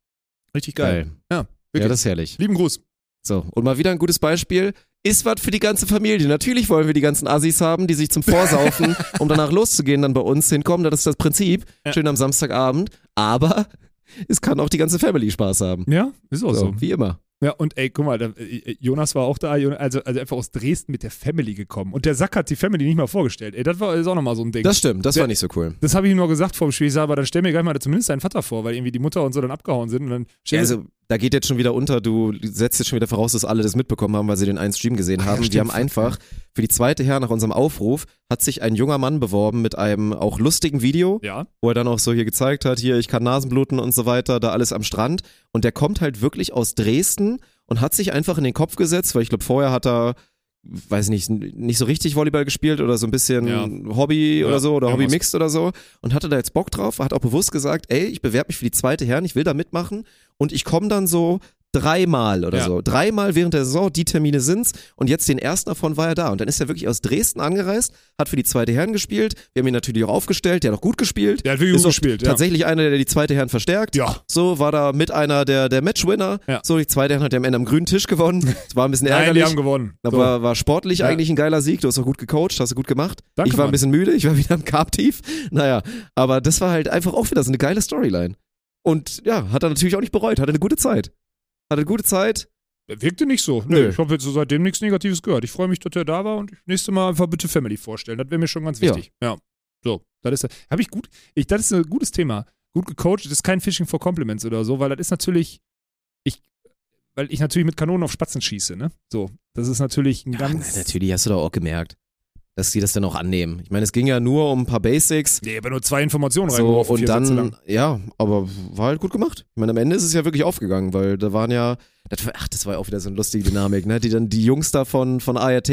Richtig geil. Geil. Ja, Ja, wirklich. das ist herrlich. Lieben Gruß. So, und mal wieder ein gutes Beispiel. Ist was für die ganze Familie. Natürlich wollen wir die ganzen Assis haben, die sich zum Vorsaufen, um danach loszugehen, dann bei uns hinkommen. Das ist das Prinzip. Ja. Schön am Samstagabend. Aber es kann auch die ganze Family Spaß haben. Ja, ist auch So, wie immer. Ja, und ey, guck mal, da, äh, Jonas war auch da, also, also einfach aus Dresden mit der Family gekommen. Und der Sack hat die Family nicht mal vorgestellt. Ey, das war ist auch nochmal so ein Ding. Das stimmt, das Der- war nicht so cool. Das habe ich ihm nur gesagt vor dem Spiel. Ich sag, aber dann stell mir gleich mal zumindest deinen Vater vor, weil irgendwie die Mutter und so dann abgehauen sind. Und dann Ja, also, da geht jetzt schon wieder unter, du setzt jetzt schon wieder voraus, dass alle das mitbekommen haben, weil sie den einen Stream gesehen Ach ja, haben. die stimmt, haben einfach, für die zweite Her nach unserem Aufruf, hat sich ein junger Mann beworben mit einem auch lustigen Video, ja, wo er dann auch so hier gezeigt hat, hier, ich kann Nasenbluten und so weiter, da alles am Strand. Und der kommt halt wirklich aus Dresden und hat sich einfach in den Kopf gesetzt, weil ich glaube, vorher hat er, weiß nicht, nicht so richtig Volleyball gespielt oder so ein bisschen Ja. Hobby Ja, oder so oder irgendwas. Hobby Mixed oder so und hatte da jetzt Bock drauf, hat auch bewusst gesagt, ey, ich bewerbe mich für die zweite Herren, ich will da mitmachen und ich komme dann so dreimal oder Ja. so. Dreimal während der Saison, die Termine sind's und jetzt den ersten davon war er da und dann ist er wirklich aus Dresden angereist, hat für die zweite Herren gespielt, wir haben ihn natürlich auch aufgestellt, der hat auch gut gespielt. der hat wirklich gut gespielt. Ja. Tatsächlich einer, der die zweite Herren verstärkt. Ja. So war da mit einer der, der Matchwinner. Ja. So, die zweite Herren hat er am Ende am grünen Tisch gewonnen. Das war ein bisschen Nein, die ärgerlich. haben gewonnen. So. aber war sportlich Ja. eigentlich ein geiler Sieg. Du hast auch gut gecoacht, hast du gut gemacht. Danke, ich war ein bisschen müde, ich war wieder im Carb-Tief. Naja, aber das war halt einfach auch wieder so eine geile Storyline. Und ja, hat er natürlich auch nicht bereut, hatte eine gute Zeit. Hatte eine gute Zeit. Wirkte nicht so. Nee, Nö. ich habe jetzt so seitdem nichts Negatives gehört. Ich freue mich, dass er da war und nächste Mal einfach bitte Family vorstellen. Das wäre mir schon ganz Ja. wichtig. Ja. So, das ist habe ich gut. Ich, das ist ein gutes Thema. Gut gecoacht. Das ist kein Fishing for Compliments oder so, weil das ist natürlich ich weil ich natürlich mit Kanonen auf Spatzen schieße, ne? So, das ist natürlich ein Ja, ganz natürlich hast du doch auch gemerkt. Dass die das dann auch annehmen. Ich meine, es ging ja nur um ein paar Basics. Nee, aber nur zwei Informationen So, reingeworfen, und dann, ja, aber war halt gut gemacht. Ich meine, am Ende ist es ja wirklich aufgegangen, weil da waren ja, das war, ach, das war ja auch wieder so eine lustige Dynamik, ne? Die dann, die Jungs da von, von ART,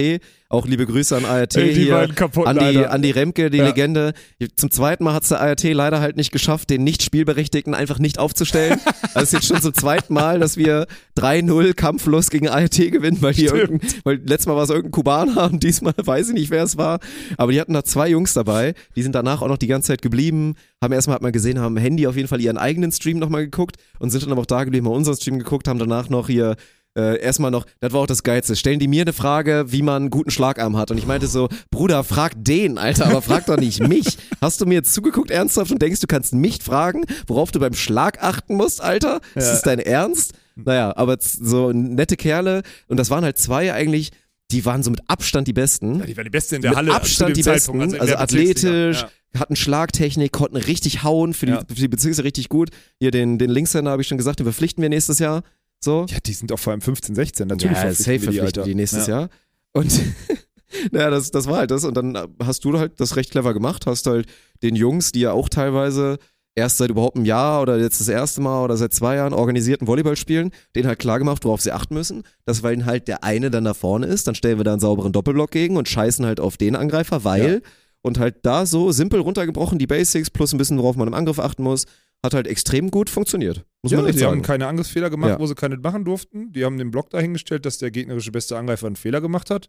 auch liebe Grüße an ART Ey, die hier. kaputten, Andi, Alter. Andi Remke, die Ja. Legende. Zum zweiten Mal hat es der ART leider halt nicht geschafft, den Nicht-Spielberechtigten einfach nicht aufzustellen. also es ist jetzt schon zum zweiten Mal, dass wir 3-0 kampflos gegen ART gewinnen, weil irgendein, weil letztes Mal war es irgendein Kubaner und diesmal weiß ich nicht, wer es war. Aber die hatten da zwei Jungs dabei, die sind danach auch noch die ganze Zeit geblieben, haben erstmal, hat man gesehen, haben Handy auf jeden Fall ihren eigenen Stream nochmal geguckt und sind dann aber auch da geblieben, haben unseren Stream geguckt, haben danach noch hier äh, erstmal noch, das war auch das Geilste, stellen die mir eine Frage, wie man einen guten Schlagarm hat. Und ich meinte so, Bruder, frag den, Alter, aber frag doch nicht mich. Hast du mir jetzt zugeguckt ernsthaft und denkst, du kannst mich fragen, worauf du beim Schlag achten musst, Alter? Ist Ja. das dein Ernst? Naja, aber so nette Kerle und das waren halt zwei eigentlich, die waren so mit Abstand die Besten. Ja, die waren die Beste in der mit Halle. Abstand die Besten, Zeitpunkt, in also Bezirksliga. athletisch, Ja. hatten Schlagtechnik, konnten richtig hauen, für die, Ja. für die Bezirke richtig gut. Hier den, den Linkshänder habe ich schon gesagt, den verpflichten wir nächstes Jahr. So. Ja, die sind auch vor allem 15, 16. Natürlich ja, verpflichten safe wir die, verpflichten Alter. die nächstes ja. Jahr. Und naja, das, das war halt das. Und dann hast du halt das recht clever gemacht, hast halt den Jungs, die ja auch teilweise erst seit überhaupt einem Jahr oder jetzt das erste Mal oder seit zwei Jahren organisierten Volleyball spielen, denen halt klar gemacht, worauf sie achten müssen. Dass weil halt der eine dann da vorne ist, dann stellen wir da einen sauberen Doppelblock gegen und scheißen halt auf den Angreifer, weil und halt da so simpel runtergebrochen, die Basics plus ein bisschen, worauf man im Angriff achten muss, hat halt extrem gut funktioniert. Muss Ja, man die haben sagen. keine Angriffsfehler gemacht, Ja. wo sie keine machen durften. Die haben den Block dahingestellt, dass der gegnerische beste Angreifer einen Fehler gemacht hat.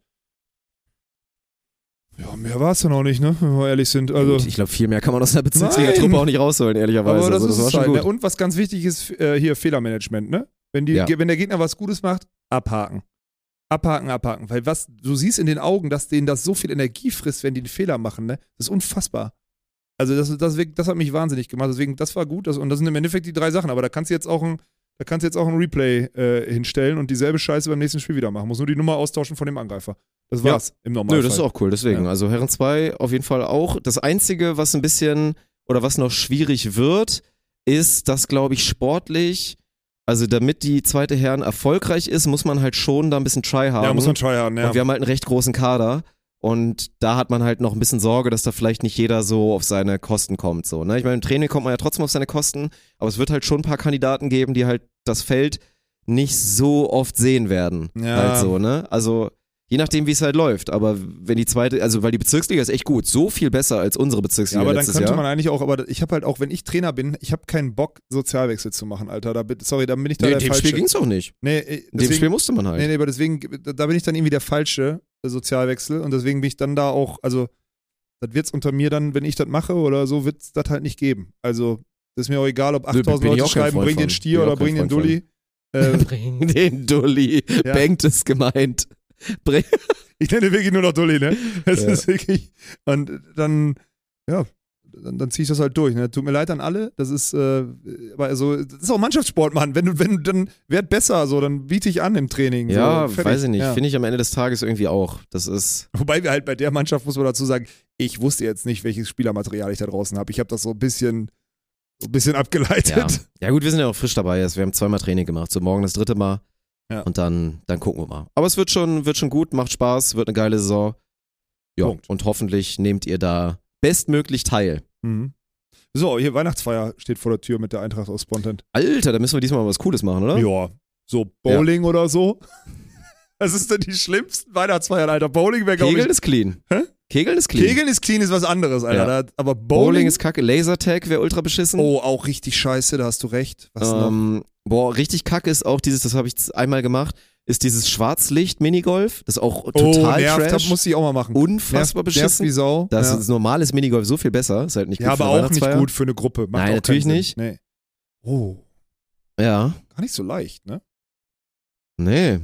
Ja, mehr war es dann auch nicht, ne? Wenn wir ehrlich sind. Also, Gut, ich glaube, viel mehr kann man aus einer Bezirksliga Nein. Truppe auch nicht rausholen, ehrlicherweise. aber das, also, ist das war es schon halt. gut. Ne? Und was ganz wichtig ist, äh, hier Fehlermanagement, ne? Wenn, die, Ja. wenn der Gegner was Gutes macht, abhaken. Abhaken, abhaken. Weil was, du siehst in den Augen, dass denen das so viel Energie frisst, wenn die einen Fehler machen, ne? Das ist unfassbar. Also das, das, das hat mich wahnsinnig gemacht. Deswegen, das war gut. Das, und das sind im Endeffekt die drei Sachen. Aber da kannst du jetzt auch ein, da kannst du jetzt auch ein Replay äh, hinstellen und dieselbe Scheiße beim nächsten Spiel wieder machen. Muss nur die Nummer austauschen von dem Angreifer. Das Ja. war's im Normalfall. Nö, das ist auch cool, deswegen. Ja. Also Herren 2 auf jeden Fall auch. Das Einzige, was ein bisschen oder was noch schwierig wird, ist, dass, glaube ich, sportlich, also damit die zweite Herren erfolgreich ist, muss man halt schon da ein bisschen Try haben. ja, muss man tryharden, ja. Und wir haben halt einen recht großen Kader. Und da hat man halt noch ein bisschen Sorge, dass da vielleicht nicht jeder so auf seine Kosten kommt. So, ne? Ich meine, im Training kommt man ja trotzdem auf seine Kosten, aber es wird halt schon ein paar Kandidaten geben, die halt das Feld nicht so oft sehen werden. Ja. Halt so, ne? Also, je nachdem, wie es halt läuft. Aber wenn die zweite, also weil die Bezirksliga ist echt gut, so viel besser als unsere Ja, Bezirksliga aber dann könnte Jahr. man eigentlich auch, aber ich habe halt auch, wenn ich Trainer bin, ich habe keinen Bock, Sozialwechsel zu machen, Alter. Da, sorry, da bin ich da nee, der in dem falsche. Spiel ging's auch nicht. nee, In dem deswegen, Spiel musste man halt. nee, nee, aber deswegen, da bin ich dann irgendwie der falsche Sozialwechsel und deswegen bin ich dann da auch, also, das wird's unter mir dann, wenn ich das mache oder so, wird's das halt nicht geben. Also, das ist mir auch egal, ob Nö, 8000 bin ich Leute schreiben, bring den. Stier oder bring den Dulli. Äh, Bring den Dulli. Ja. Bengt ist gemeint. Ich nenne wirklich nur noch Dulli, ne? Das Ja. ist wirklich, und dann, ja, dann, dann ziehe ich das halt durch. Ne? Tut mir leid an alle. Das ist, äh, aber also, das ist auch Mannschaftssport, Mann. Wenn du, wenn du, dann werd besser, so, dann biete ich an im Training. Ja, so, weiß ich nicht. Ja. Finde ich am Ende des Tages irgendwie auch. Das ist. Wobei wir halt bei der Mannschaft, muss man dazu sagen, ich wusste jetzt nicht, welches Spielermaterial ich da draußen habe. Ich habe das so ein bisschen, so ein bisschen abgeleitet. Ja. ja, gut, wir sind ja auch frisch dabei jetzt. Wir haben zweimal Training gemacht. So morgen das dritte Mal. Ja. Und dann, dann gucken wir mal. Aber es wird schon, wird schon gut, macht Spaß, wird eine geile Saison. Ja, Punkt. und hoffentlich nehmt ihr da bestmöglich teil. Mhm. So, hier Weihnachtsfeier steht vor der Tür mit der Eintracht aus Spontan. Alter, da müssen wir diesmal mal was Cooles machen, oder? Ja, so Bowling oder so. Was ist denn die schlimmsten Weihnachtsfeiern, Alter? Bowling wäre, glaube ich. Kegeln ist clean. Hä? Kegeln ist clean. Kegeln ist clean, ist was anderes, Alter. Ja. Da- Aber Bowling, Bowling ist kacke. Lasertag wäre ultra beschissen. Oh, auch richtig scheiße, da hast du recht. Was noch? Boah, richtig kacke ist auch dieses, das habe ich einmal gemacht, ist dieses Schwarzlicht-Minigolf. Das ist auch total oh, nervt, trash. das muss ich auch mal machen. Unfassbar nervt, nervt beschissen. wie Sau. Das ja. ist normales Minigolf so viel besser. Ist halt nicht gut ja, aber auch nicht gut für eine Gruppe. Macht Nein, natürlich nicht. Nee. Oh, Ja, gar nicht so leicht, ne? nee.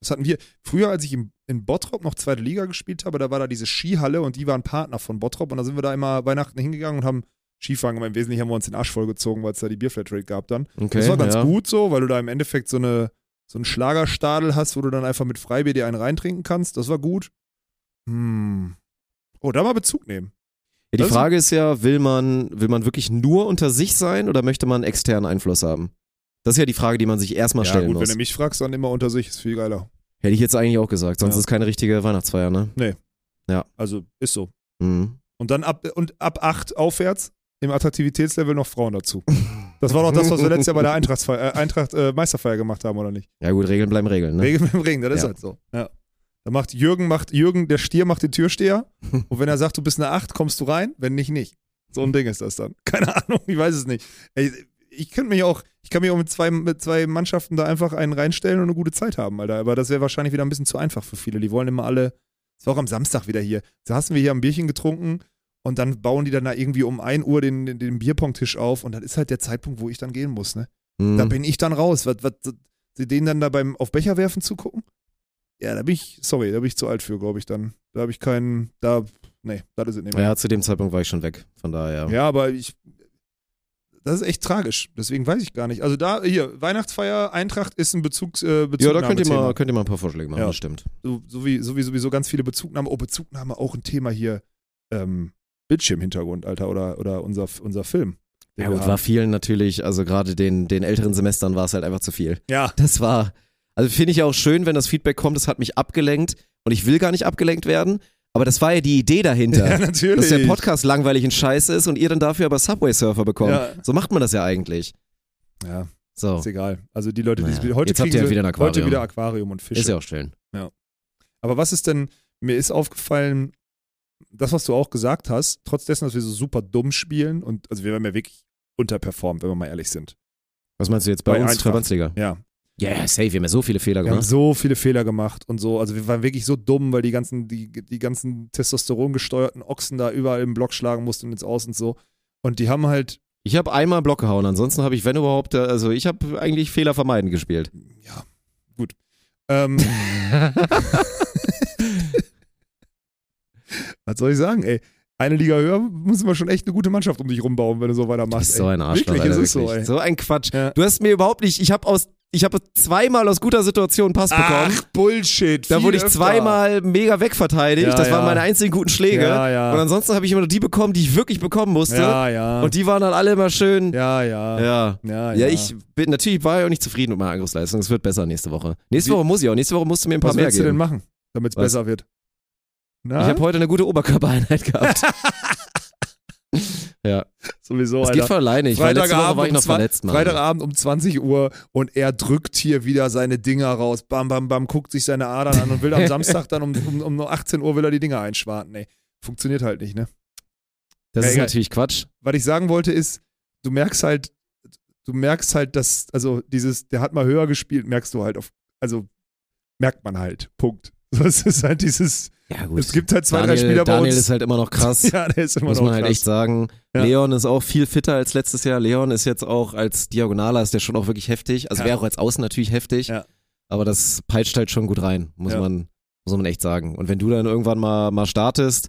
Das hatten wir früher, als ich in, in Bottrop noch zweite Liga gespielt habe, da war da diese Skihalle und die waren Partner von Bottrop und da sind wir da immer Weihnachten hingegangen und haben Skifahren gemacht. Im Wesentlichen haben wir uns den Arsch vollgezogen, weil es da die Bierflatrate gab dann. Okay, das war ganz ja. gut so, weil du da im Endeffekt so eine so einen Schlagerstadel hast, wo du dann einfach mit Freibier dir einen reintrinken kannst. Das war gut. Hm. Oh, da mal Bezug nehmen. Ja, die Das- Frage ist ja, will man, will man wirklich nur unter sich sein oder möchte man externen Einfluss haben? Das ist ja die Frage, die man sich erstmal ja, stellen gut, muss. wenn du mich fragst, dann immer unter sich, ist viel geiler. Hätte ich jetzt eigentlich auch gesagt, sonst Ja. ist keine richtige Weihnachtsfeier, ne? Ja. Also ist so. Mhm. Und dann ab, und ab 8 aufwärts im Attraktivitätslevel noch Frauen dazu. Das war doch das, was wir letztes Jahr bei der Eintrachtsfeier, äh, Eintracht äh, Meisterfeier gemacht haben, oder nicht? Ja gut, Regeln bleiben Regeln. Ne? Regen mit dem Regen, das ist Ja. halt so. Ja. Da macht Jürgen, macht Jürgen, der Stier macht den Türsteher. Und wenn er sagt, du bist eine 8, kommst du rein, wenn nicht, nicht. So ein Ding ist das dann. Keine Ahnung, ich weiß es nicht. Ey, ich könnte mich auch, ich kann mich auch mit zwei, mit zwei Mannschaften da einfach einen reinstellen und eine gute Zeit haben, Alter. Aber das wäre wahrscheinlich wieder ein bisschen zu einfach für viele. Die wollen immer alle, das war auch am Samstag wieder hier. Da hast wir hier ein Bierchen getrunken und dann bauen die dann da irgendwie um 1 Uhr den, den, den Bierpong-Tisch auf und dann ist halt der Zeitpunkt, wo ich dann gehen muss, ne? Mhm. Da bin ich dann raus. Was, was, sie denen dann da beim auf Becher werfen zugucken? Ja, da bin ich, sorry, da bin ich zu alt für, glaube ich dann. Da habe ich keinen, da, nee, das ist es nicht mehr. ja, zu dem Zeitpunkt war ich schon weg. Von daher. Ja, aber ich, das ist echt tragisch. Deswegen weiß ich gar nicht. Also da, hier, Weihnachtsfeier, Eintracht ist ein Bezugs, äh, Ja, da könnt ihr, mal, könnt ihr mal ein paar Vorschläge machen, Ja. das stimmt. So, so, wie, so wie sowieso ganz viele Bezugnahme. Oh, Bezugnahme auch ein Thema hier. Ähm, Bildschirmhintergrund, Alter, oder, oder unser, unser Film. Ja haben. war vielen natürlich, also gerade den, den älteren Semestern war es halt einfach zu viel. ja, Das war, also finde ich auch schön, wenn das Feedback kommt, es hat mich abgelenkt und ich will gar nicht abgelenkt werden, aber das war ja die Idee dahinter. ja, natürlich. Dass der Podcast langweilig und scheiße ist und ihr dann dafür aber Subway Surfer bekommt. Ja. So macht man das ja eigentlich. Ja, So. ist egal. Also die Leute, die Naja, heute jetzt habt kriegen ihr sie- wieder ein Aquarium. Heute wieder Aquarium und Fische. Ist ja auch schön. Aber was ist denn, mir ist aufgefallen, das, was du auch gesagt hast, trotz dessen, dass wir so super dumm spielen und also wir haben ja wirklich unterperformt, wenn wir mal ehrlich sind. Was meinst du jetzt bei, Bei uns. Verbandsliga? Ja. Ja, yeah, safe, wir haben ja so viele Fehler Wir haben gemacht. so viele Fehler gemacht und so. Also wir waren wirklich so dumm, weil die ganzen, die, die ganzen testosterongesteuerten Ochsen da überall im Block schlagen mussten ins Aus und so. Und die haben halt, Ich habe einmal Block gehauen, ansonsten habe ich, wenn überhaupt, äh, also ich habe eigentlich Fehler vermeiden gespielt. ja, gut. Ähm, was soll ich sagen, ey? Eine Liga höher muss man schon echt eine gute Mannschaft um dich rumbauen, wenn du so Du weitermachst. bist so ein Arschloch, Wirklich, Alter, ist so, ey. so ein Quatsch. Ja. Du hast mir überhaupt nicht, ich habe aus, ich habe zweimal aus guter Situation Pass bekommen. Ach, Bullshit. Da wurde ich öfter. zweimal mega wegverteidigt. Ja, das waren ja. meine einzigen guten Schläge. Ja. Und ansonsten habe ich immer nur die bekommen, die ich wirklich bekommen musste. Ja, ja. Und die waren dann alle immer schön. ja, ja. Ja. Ja, Ja, ich bin natürlich war ja auch nicht zufrieden mit meiner Angriffsleistung. Es wird besser nächste Woche. Nächste Wie- Woche muss ich auch. Nächste Woche musst du mir ein paar Was mehr willst du denn geben. machen, damit es Was? besser wird? Na? Ich habe heute eine gute Oberkörpereinheit gehabt. ja, sowieso, es geht von alleine. Ich war letzte Woche war ich um noch zwei- verletzt, Mann. Freitagabend um 20 Uhr und er drückt hier wieder seine Dinger raus. Bam, bam, bam, guckt sich seine Adern an und will am Samstag dann um, um, um 18 Uhr will er die Dinger einschwarten. Ey, funktioniert halt nicht, ne? Das Ja, ist egal. natürlich Quatsch. Was ich sagen wollte ist, du merkst halt, du merkst halt, dass, also dieses, der hat mal höher gespielt, merkst du halt auf, also merkt man halt. Punkt. So, es ist halt dieses, Ja, gut. es gibt halt zwei, Daniel, drei Spieler bei Daniel uns. ist halt immer noch krass. ja, der ist immer muss noch man halt krass. echt sagen. Ja. Leon ist auch viel fitter als letztes Jahr. Leon ist jetzt auch als Diagonaler ist der schon auch wirklich heftig. Also Ja. wäre auch als Außen natürlich heftig. Ja. Aber das peitscht halt schon gut rein, muss man, muss man echt sagen. Und wenn du dann irgendwann mal, mal startest,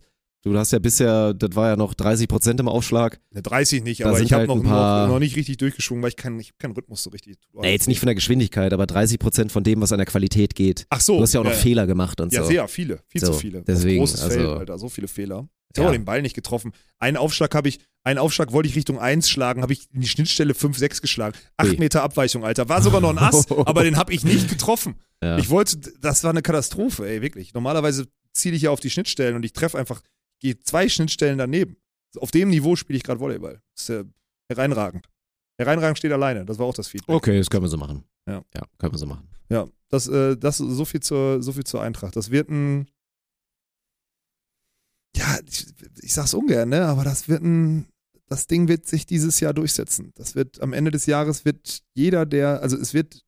du hast ja bisher, das war ja noch 30 Prozent im Aufschlag. Ne, 30 nicht, Da aber ich habe halt noch, ein paar- noch, noch nicht richtig durchgeschwungen, weil ich keinen ich keinen Rhythmus so richtig. Nee, jetzt nicht von der Geschwindigkeit, aber 30 Prozent von dem, was an der Qualität geht. Ach so. Du hast ja auch noch Fehler gemacht und Ja, so. sehr viele. Viel So, zu viele. deswegen, großes also- Feld, Alter. So viele Fehler. Ich Ja. habe den Ball nicht getroffen. Einen Aufschlag habe ich, einen Aufschlag wollte ich Richtung 1 schlagen, habe ich in die Schnittstelle 5, 6 geschlagen. 8 Ui. Meter Abweichung, Alter. War sogar noch ein Ass, aber den habe ich nicht getroffen. Ja. Ich wollte, das war eine Katastrophe, ey, wirklich. Normalerweise ziele ich ja auf die Schnittstellen und ich treffe einfach, gehe zwei Schnittstellen daneben. Auf dem Niveau spiele ich gerade Volleyball. Das ist äh, hereinragend. Hereinragend steht alleine, das war auch das Feedback. Okay, das können wir so machen. Ja. Ja, können wir so machen. Ja, das, äh, das so viel zur, so viel zur Eintracht. Das wird ein. Ja, ich, ich sag's ungern, ne? Aber das wird ein. Das Ding wird sich dieses Jahr durchsetzen. Das wird am Ende des Jahres wird jeder, der, also es wird,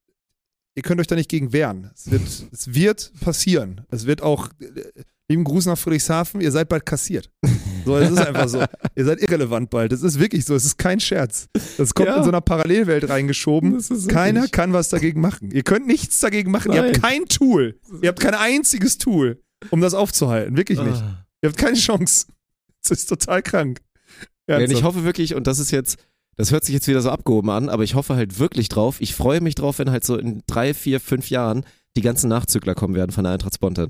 ihr könnt euch da nicht gegen wehren. Es wird, es wird passieren. Es wird auch, äh, lieben Gruß nach Friedrichshafen, ihr seid bald kassiert. So, es ist einfach so. Ihr seid irrelevant bald. Das ist wirklich so. Es ist kein Scherz. Das kommt Ja. in so einer Parallelwelt reingeschoben. Keiner wirklich- kann was dagegen machen. Ihr könnt nichts dagegen machen. Ihr habt Nein. kein Tool. Ihr habt kein einziges Tool, um das aufzuhalten. Wirklich nicht. Ah. Ihr habt keine Chance. Das ist total krank. Ja, und ich Ernsthaft. hoffe wirklich, und das ist jetzt, das hört sich jetzt wieder so abgehoben an, aber ich hoffe halt wirklich drauf. Ich freue mich drauf, wenn halt so in drei, vier, fünf Jahren die ganzen Nachzügler kommen werden von der Eintracht Spontan.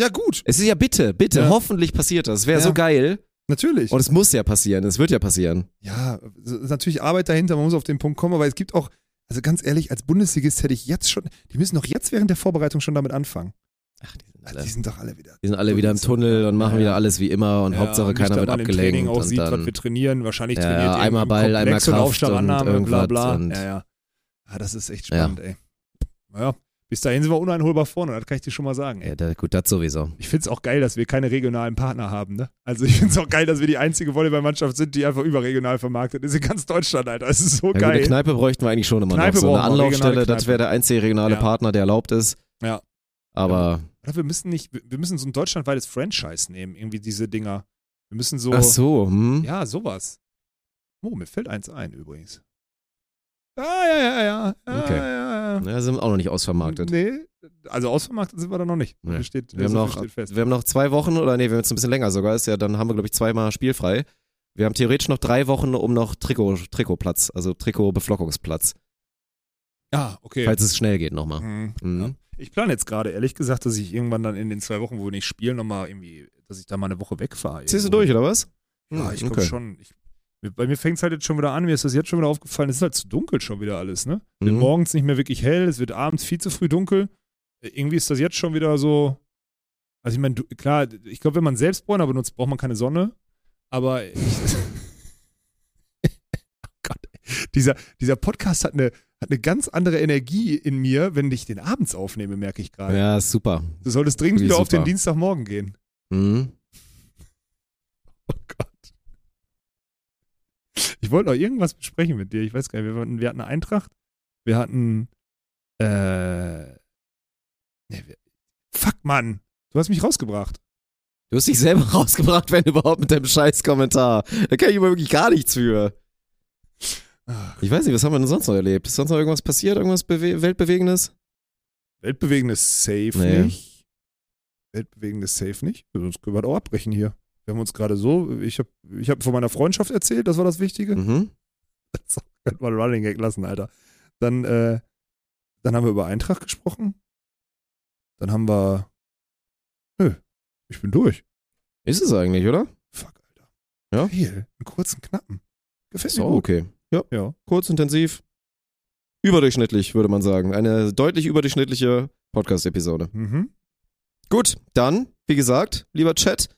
Ja, gut. Es ist ja bitte, bitte, Ja. hoffentlich passiert das. Es wäre Ja. so geil. Natürlich. Und es muss ja passieren. Es wird ja passieren. ja, es ist natürlich Arbeit dahinter. Man muss auf den Punkt kommen. Aber es gibt auch, also ganz ehrlich, als Bundesligist hätte ich jetzt schon, die müssen doch jetzt während der Vorbereitung schon damit anfangen. Ach, die sind alle, die sind doch alle wieder. die sind alle wieder im Tunnel und machen Ja, wieder ja. alles wie immer und Ja, Hauptsache und keiner wird abgelenkt. Training auch und sieht, was dann, wir trainieren. Wahrscheinlich Ja, trainiert ja, einmal Ball, einmal Komplex und Kraft Aufstandannahme, und bla bla. und- ja, ja. ja, das ist echt spannend, ey. Naja, bis dahin sind wir uneinholbar vorne, das kann ich dir schon mal sagen. Ey. ja, da, gut, das sowieso. Ich finde es auch geil, dass wir keine regionalen Partner haben, ne? Also ich finde es auch geil, dass wir die einzige Volleyballmannschaft sind, die einfach überregional vermarktet ist in ganz Deutschland, Alter. Das ist so Ja, gut, geil. eine Kneipe bräuchten wir eigentlich schon immer Kneipe noch. So eine Anlaufstelle, das wäre der einzige regionale Ja. Partner, der erlaubt ist. Ja. Aber, Oder wir müssen nicht, wir müssen so ein deutschlandweites Franchise nehmen, irgendwie diese Dinger. Wir müssen so, ach so, hm? ja, sowas. Oh, mir fällt eins ein übrigens. Ja, ja, ja, ja. ja Okay. Ja, ja, ja. Ja, sind auch noch nicht ausvermarktet. Nee, also ausvermarktet sind wir da noch nicht. Nee. Steht, Wir haben, so viel noch, wir haben noch zwei Wochen, oder nee, wir haben jetzt ein bisschen länger sogar, ist ja, dann haben wir, glaube ich, zweimal spielfrei. Wir haben theoretisch noch drei Wochen um noch Trikot, Trikotplatz, also Trikotbeflockungsplatz, Ah, okay. falls es schnell geht nochmal. Mhm. Mhm. Ich plane jetzt gerade, ehrlich gesagt, dass ich irgendwann dann in den zwei Wochen, wo wir nicht spielen, nochmal irgendwie, dass ich da mal eine Woche wegfahre. Ziehst du durch, oder was? Ja, Hm, ich glaube okay. schon. Ich, bei mir fängt es halt jetzt schon wieder an, mir ist das jetzt schon wieder aufgefallen, es ist halt zu dunkel schon wieder alles, ne? Es wird Mhm. morgens nicht mehr wirklich hell, es wird abends viel zu früh dunkel. Äh, Irgendwie ist das jetzt schon wieder so. Also ich meine, klar, ich glaube, wenn man Selbstbräuner benutzt, braucht man keine Sonne. Aber ich, oh Gott, dieser, dieser Podcast hat eine, hat eine ganz andere Energie in mir, wenn ich den abends aufnehme, merke ich gerade. Ja, super. Du solltest dringend wieder auf den super. Dienstagmorgen gehen. Mhm. Oh Gott. Ich wollte noch irgendwas besprechen mit dir. Ich weiß gar nicht. Wir hatten, wir hatten eine Eintracht. Wir hatten. Äh. Nee, wir, fuck, Mann. Du hast mich rausgebracht. Du hast dich selber rausgebracht, wenn überhaupt mit deinem scheiß Kommentar. Da kann ich immer wirklich gar nichts für. Ich weiß nicht, was haben wir denn sonst noch erlebt? Ist sonst noch irgendwas passiert? Irgendwas Bewe Weltbewegendes? Weltbewegendes Safe Nee. nicht. Weltbewegendes Safe nicht. Sonst können wir auch abbrechen hier. Wir haben uns gerade so. Ich habe ich hab von meiner Freundschaft erzählt, das war das Wichtige. Mhm. Das könnte man Running Gag lassen, Alter. Dann, äh, dann haben wir über Eintracht gesprochen. Dann haben wir. Nö, ich bin durch. Ist es eigentlich, oder? Fuck, Alter. Ja? Geil. Einen kurzen, knappen. Gefällt Ist mir gut. okay. Ja, Ja. kurz, intensiv. Überdurchschnittlich, würde man sagen. Eine deutlich überdurchschnittliche Podcast-Episode. Mhm. Gut, dann, wie gesagt, lieber Chat,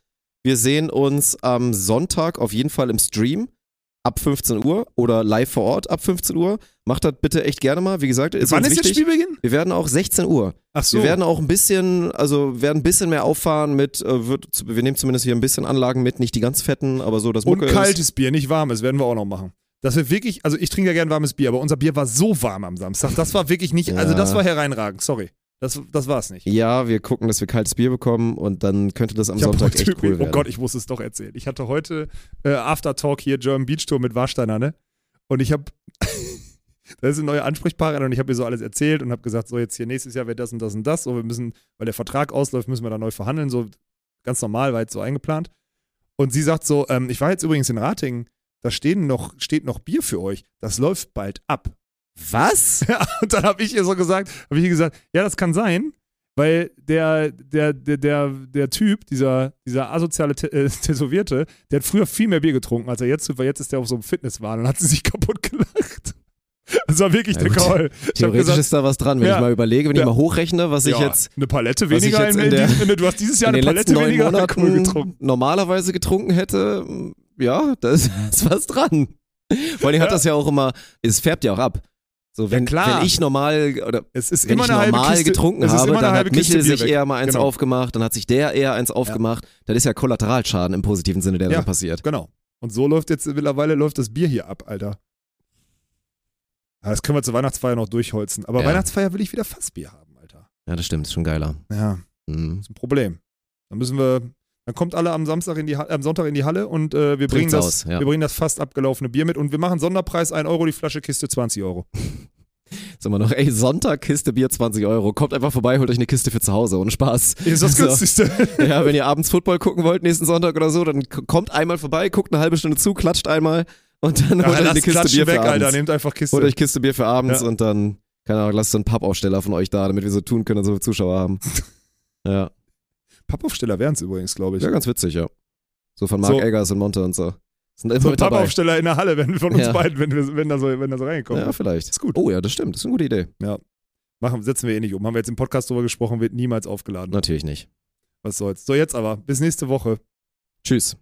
wir sehen uns am Sonntag auf jeden Fall im Stream ab 15 Uhr oder live vor Ort ab 15 Uhr. Macht das bitte echt gerne mal. Wie gesagt, ist Wann ist wichtig. jetzt Spielbeginn? Wir werden auch 16 Uhr. Ach so. Wir werden auch ein bisschen, also werden ein bisschen mehr auffahren mit, äh, wird, wir nehmen zumindest hier ein bisschen Anlagen mit, nicht die ganz fetten, aber so das Und Mucke ist. kaltes Bier, nicht warmes, werden wir auch noch machen. Das wird wirklich, also ich trinke ja gern warmes Bier, aber unser Bier war so warm am Samstag. Das war wirklich nicht, also Ja. das war hereinragend, sorry. Das, das war es nicht. Ja, wir gucken, dass wir kaltes Bier bekommen und dann könnte das am Ich Sonntag echt cool übrigens- werden. Oh Gott, ich muss es doch erzählen. Ich hatte heute äh, Aftertalk hier German Beach Tour mit Warsteiner, ne? Und ich habe, da ist eine neue Ansprechpartnerin und ich habe ihr so alles erzählt und habe gesagt, so jetzt hier nächstes Jahr wird das und das und das. So, wir müssen, weil der Vertrag ausläuft, müssen wir da neu verhandeln. So ganz normal, war jetzt so eingeplant. Und sie sagt so, ähm, ich war jetzt übrigens in Ratingen, da stehen noch, steht noch Bier für euch. Das läuft bald ab. Was? Ja, und dann habe ich ihr so gesagt, habe ich ihr gesagt, ja, das kann sein, weil der, der, der, der, der Typ, dieser, dieser asoziale Tä- äh, Tätowierte, der hat früher viel mehr Bier getrunken, als er jetzt tut, weil jetzt ist der auf so einem Fitnesswahn und hat sie sich kaputt gelacht. Das war wirklich Ja, der. Call. Ich Theoretisch gesagt, ist da was dran, wenn Ja. ich mal überlege, wenn ich Ja. mal hochrechne, was ich jetzt eine Palette ich weniger in, in der- in, du hast dieses Jahr in eine Palette weniger Alkohol getrunken. normalerweise getrunken hätte, ja, da ist, was dran. Vor allem hat das ja auch immer, es färbt ja auch ab. So, wenn, klar. wenn ich normal oder Es ist wenn immer ich normal Kiste, getrunken es ist habe, dann hat Michel sich weg. eher mal eins Genau. aufgemacht, dann hat sich der eher eins aufgemacht. Das ist ja Kollateralschaden im positiven Sinne, der Ja. dann passiert. Genau. Und so läuft jetzt mittlerweile läuft das Bier hier ab, Alter. Ja, das können wir zur Weihnachtsfeier noch durchholzen. Aber Ja. Weihnachtsfeier will ich wieder Fassbier haben, Alter. Ja, das stimmt, ist schon geiler. Ja, Mhm. ist ein Problem. Dann müssen wir, dann kommt alle am Samstag in die am Sonntag in die Halle und äh, wir bringen das, aus, ja. wir bringen das fast abgelaufene Bier mit und wir machen Sonderpreis 1 Euro die Flasche Kiste 20 Euro. Sag mal noch, ey, Sonntag Kiste Bier 20 Euro. Kommt einfach vorbei, holt euch eine Kiste für zu Hause, ohne Spaß. Ist das So. günstigste. Ja, wenn ihr abends Football gucken wollt, nächsten Sonntag oder so, dann kommt einmal vorbei, guckt eine halbe Stunde zu, klatscht einmal und dann Ja, holt euch eine Kiste Klatschen Bier weg, für abends. Alter. Nehmt einfach Kiste. Holt euch Kiste Bier für abends Ja. und dann, keine Ahnung, lasst so einen Pappaufsteller von euch da, damit wir so tun können und so viele Zuschauer haben. Ja. Pappaufsteller wären es übrigens, glaube ich. ja, ganz witzig, ja. So von Mark So. Eggers und Monte und so. Sind immer so mit dabei. Pappaufsteller in der Halle, wenn von uns Ja. beiden, wenn, wir, wenn, da so, wenn da so reinkommt. Ja, vielleicht. Ist gut. Oh ja, das stimmt. Das ist eine gute Idee. Machen, setzen wir eh nicht um. Haben wir jetzt im Podcast drüber gesprochen, wird niemals aufgeladen. Natürlich nicht. Was soll's. So, jetzt aber. Bis nächste Woche. Tschüss.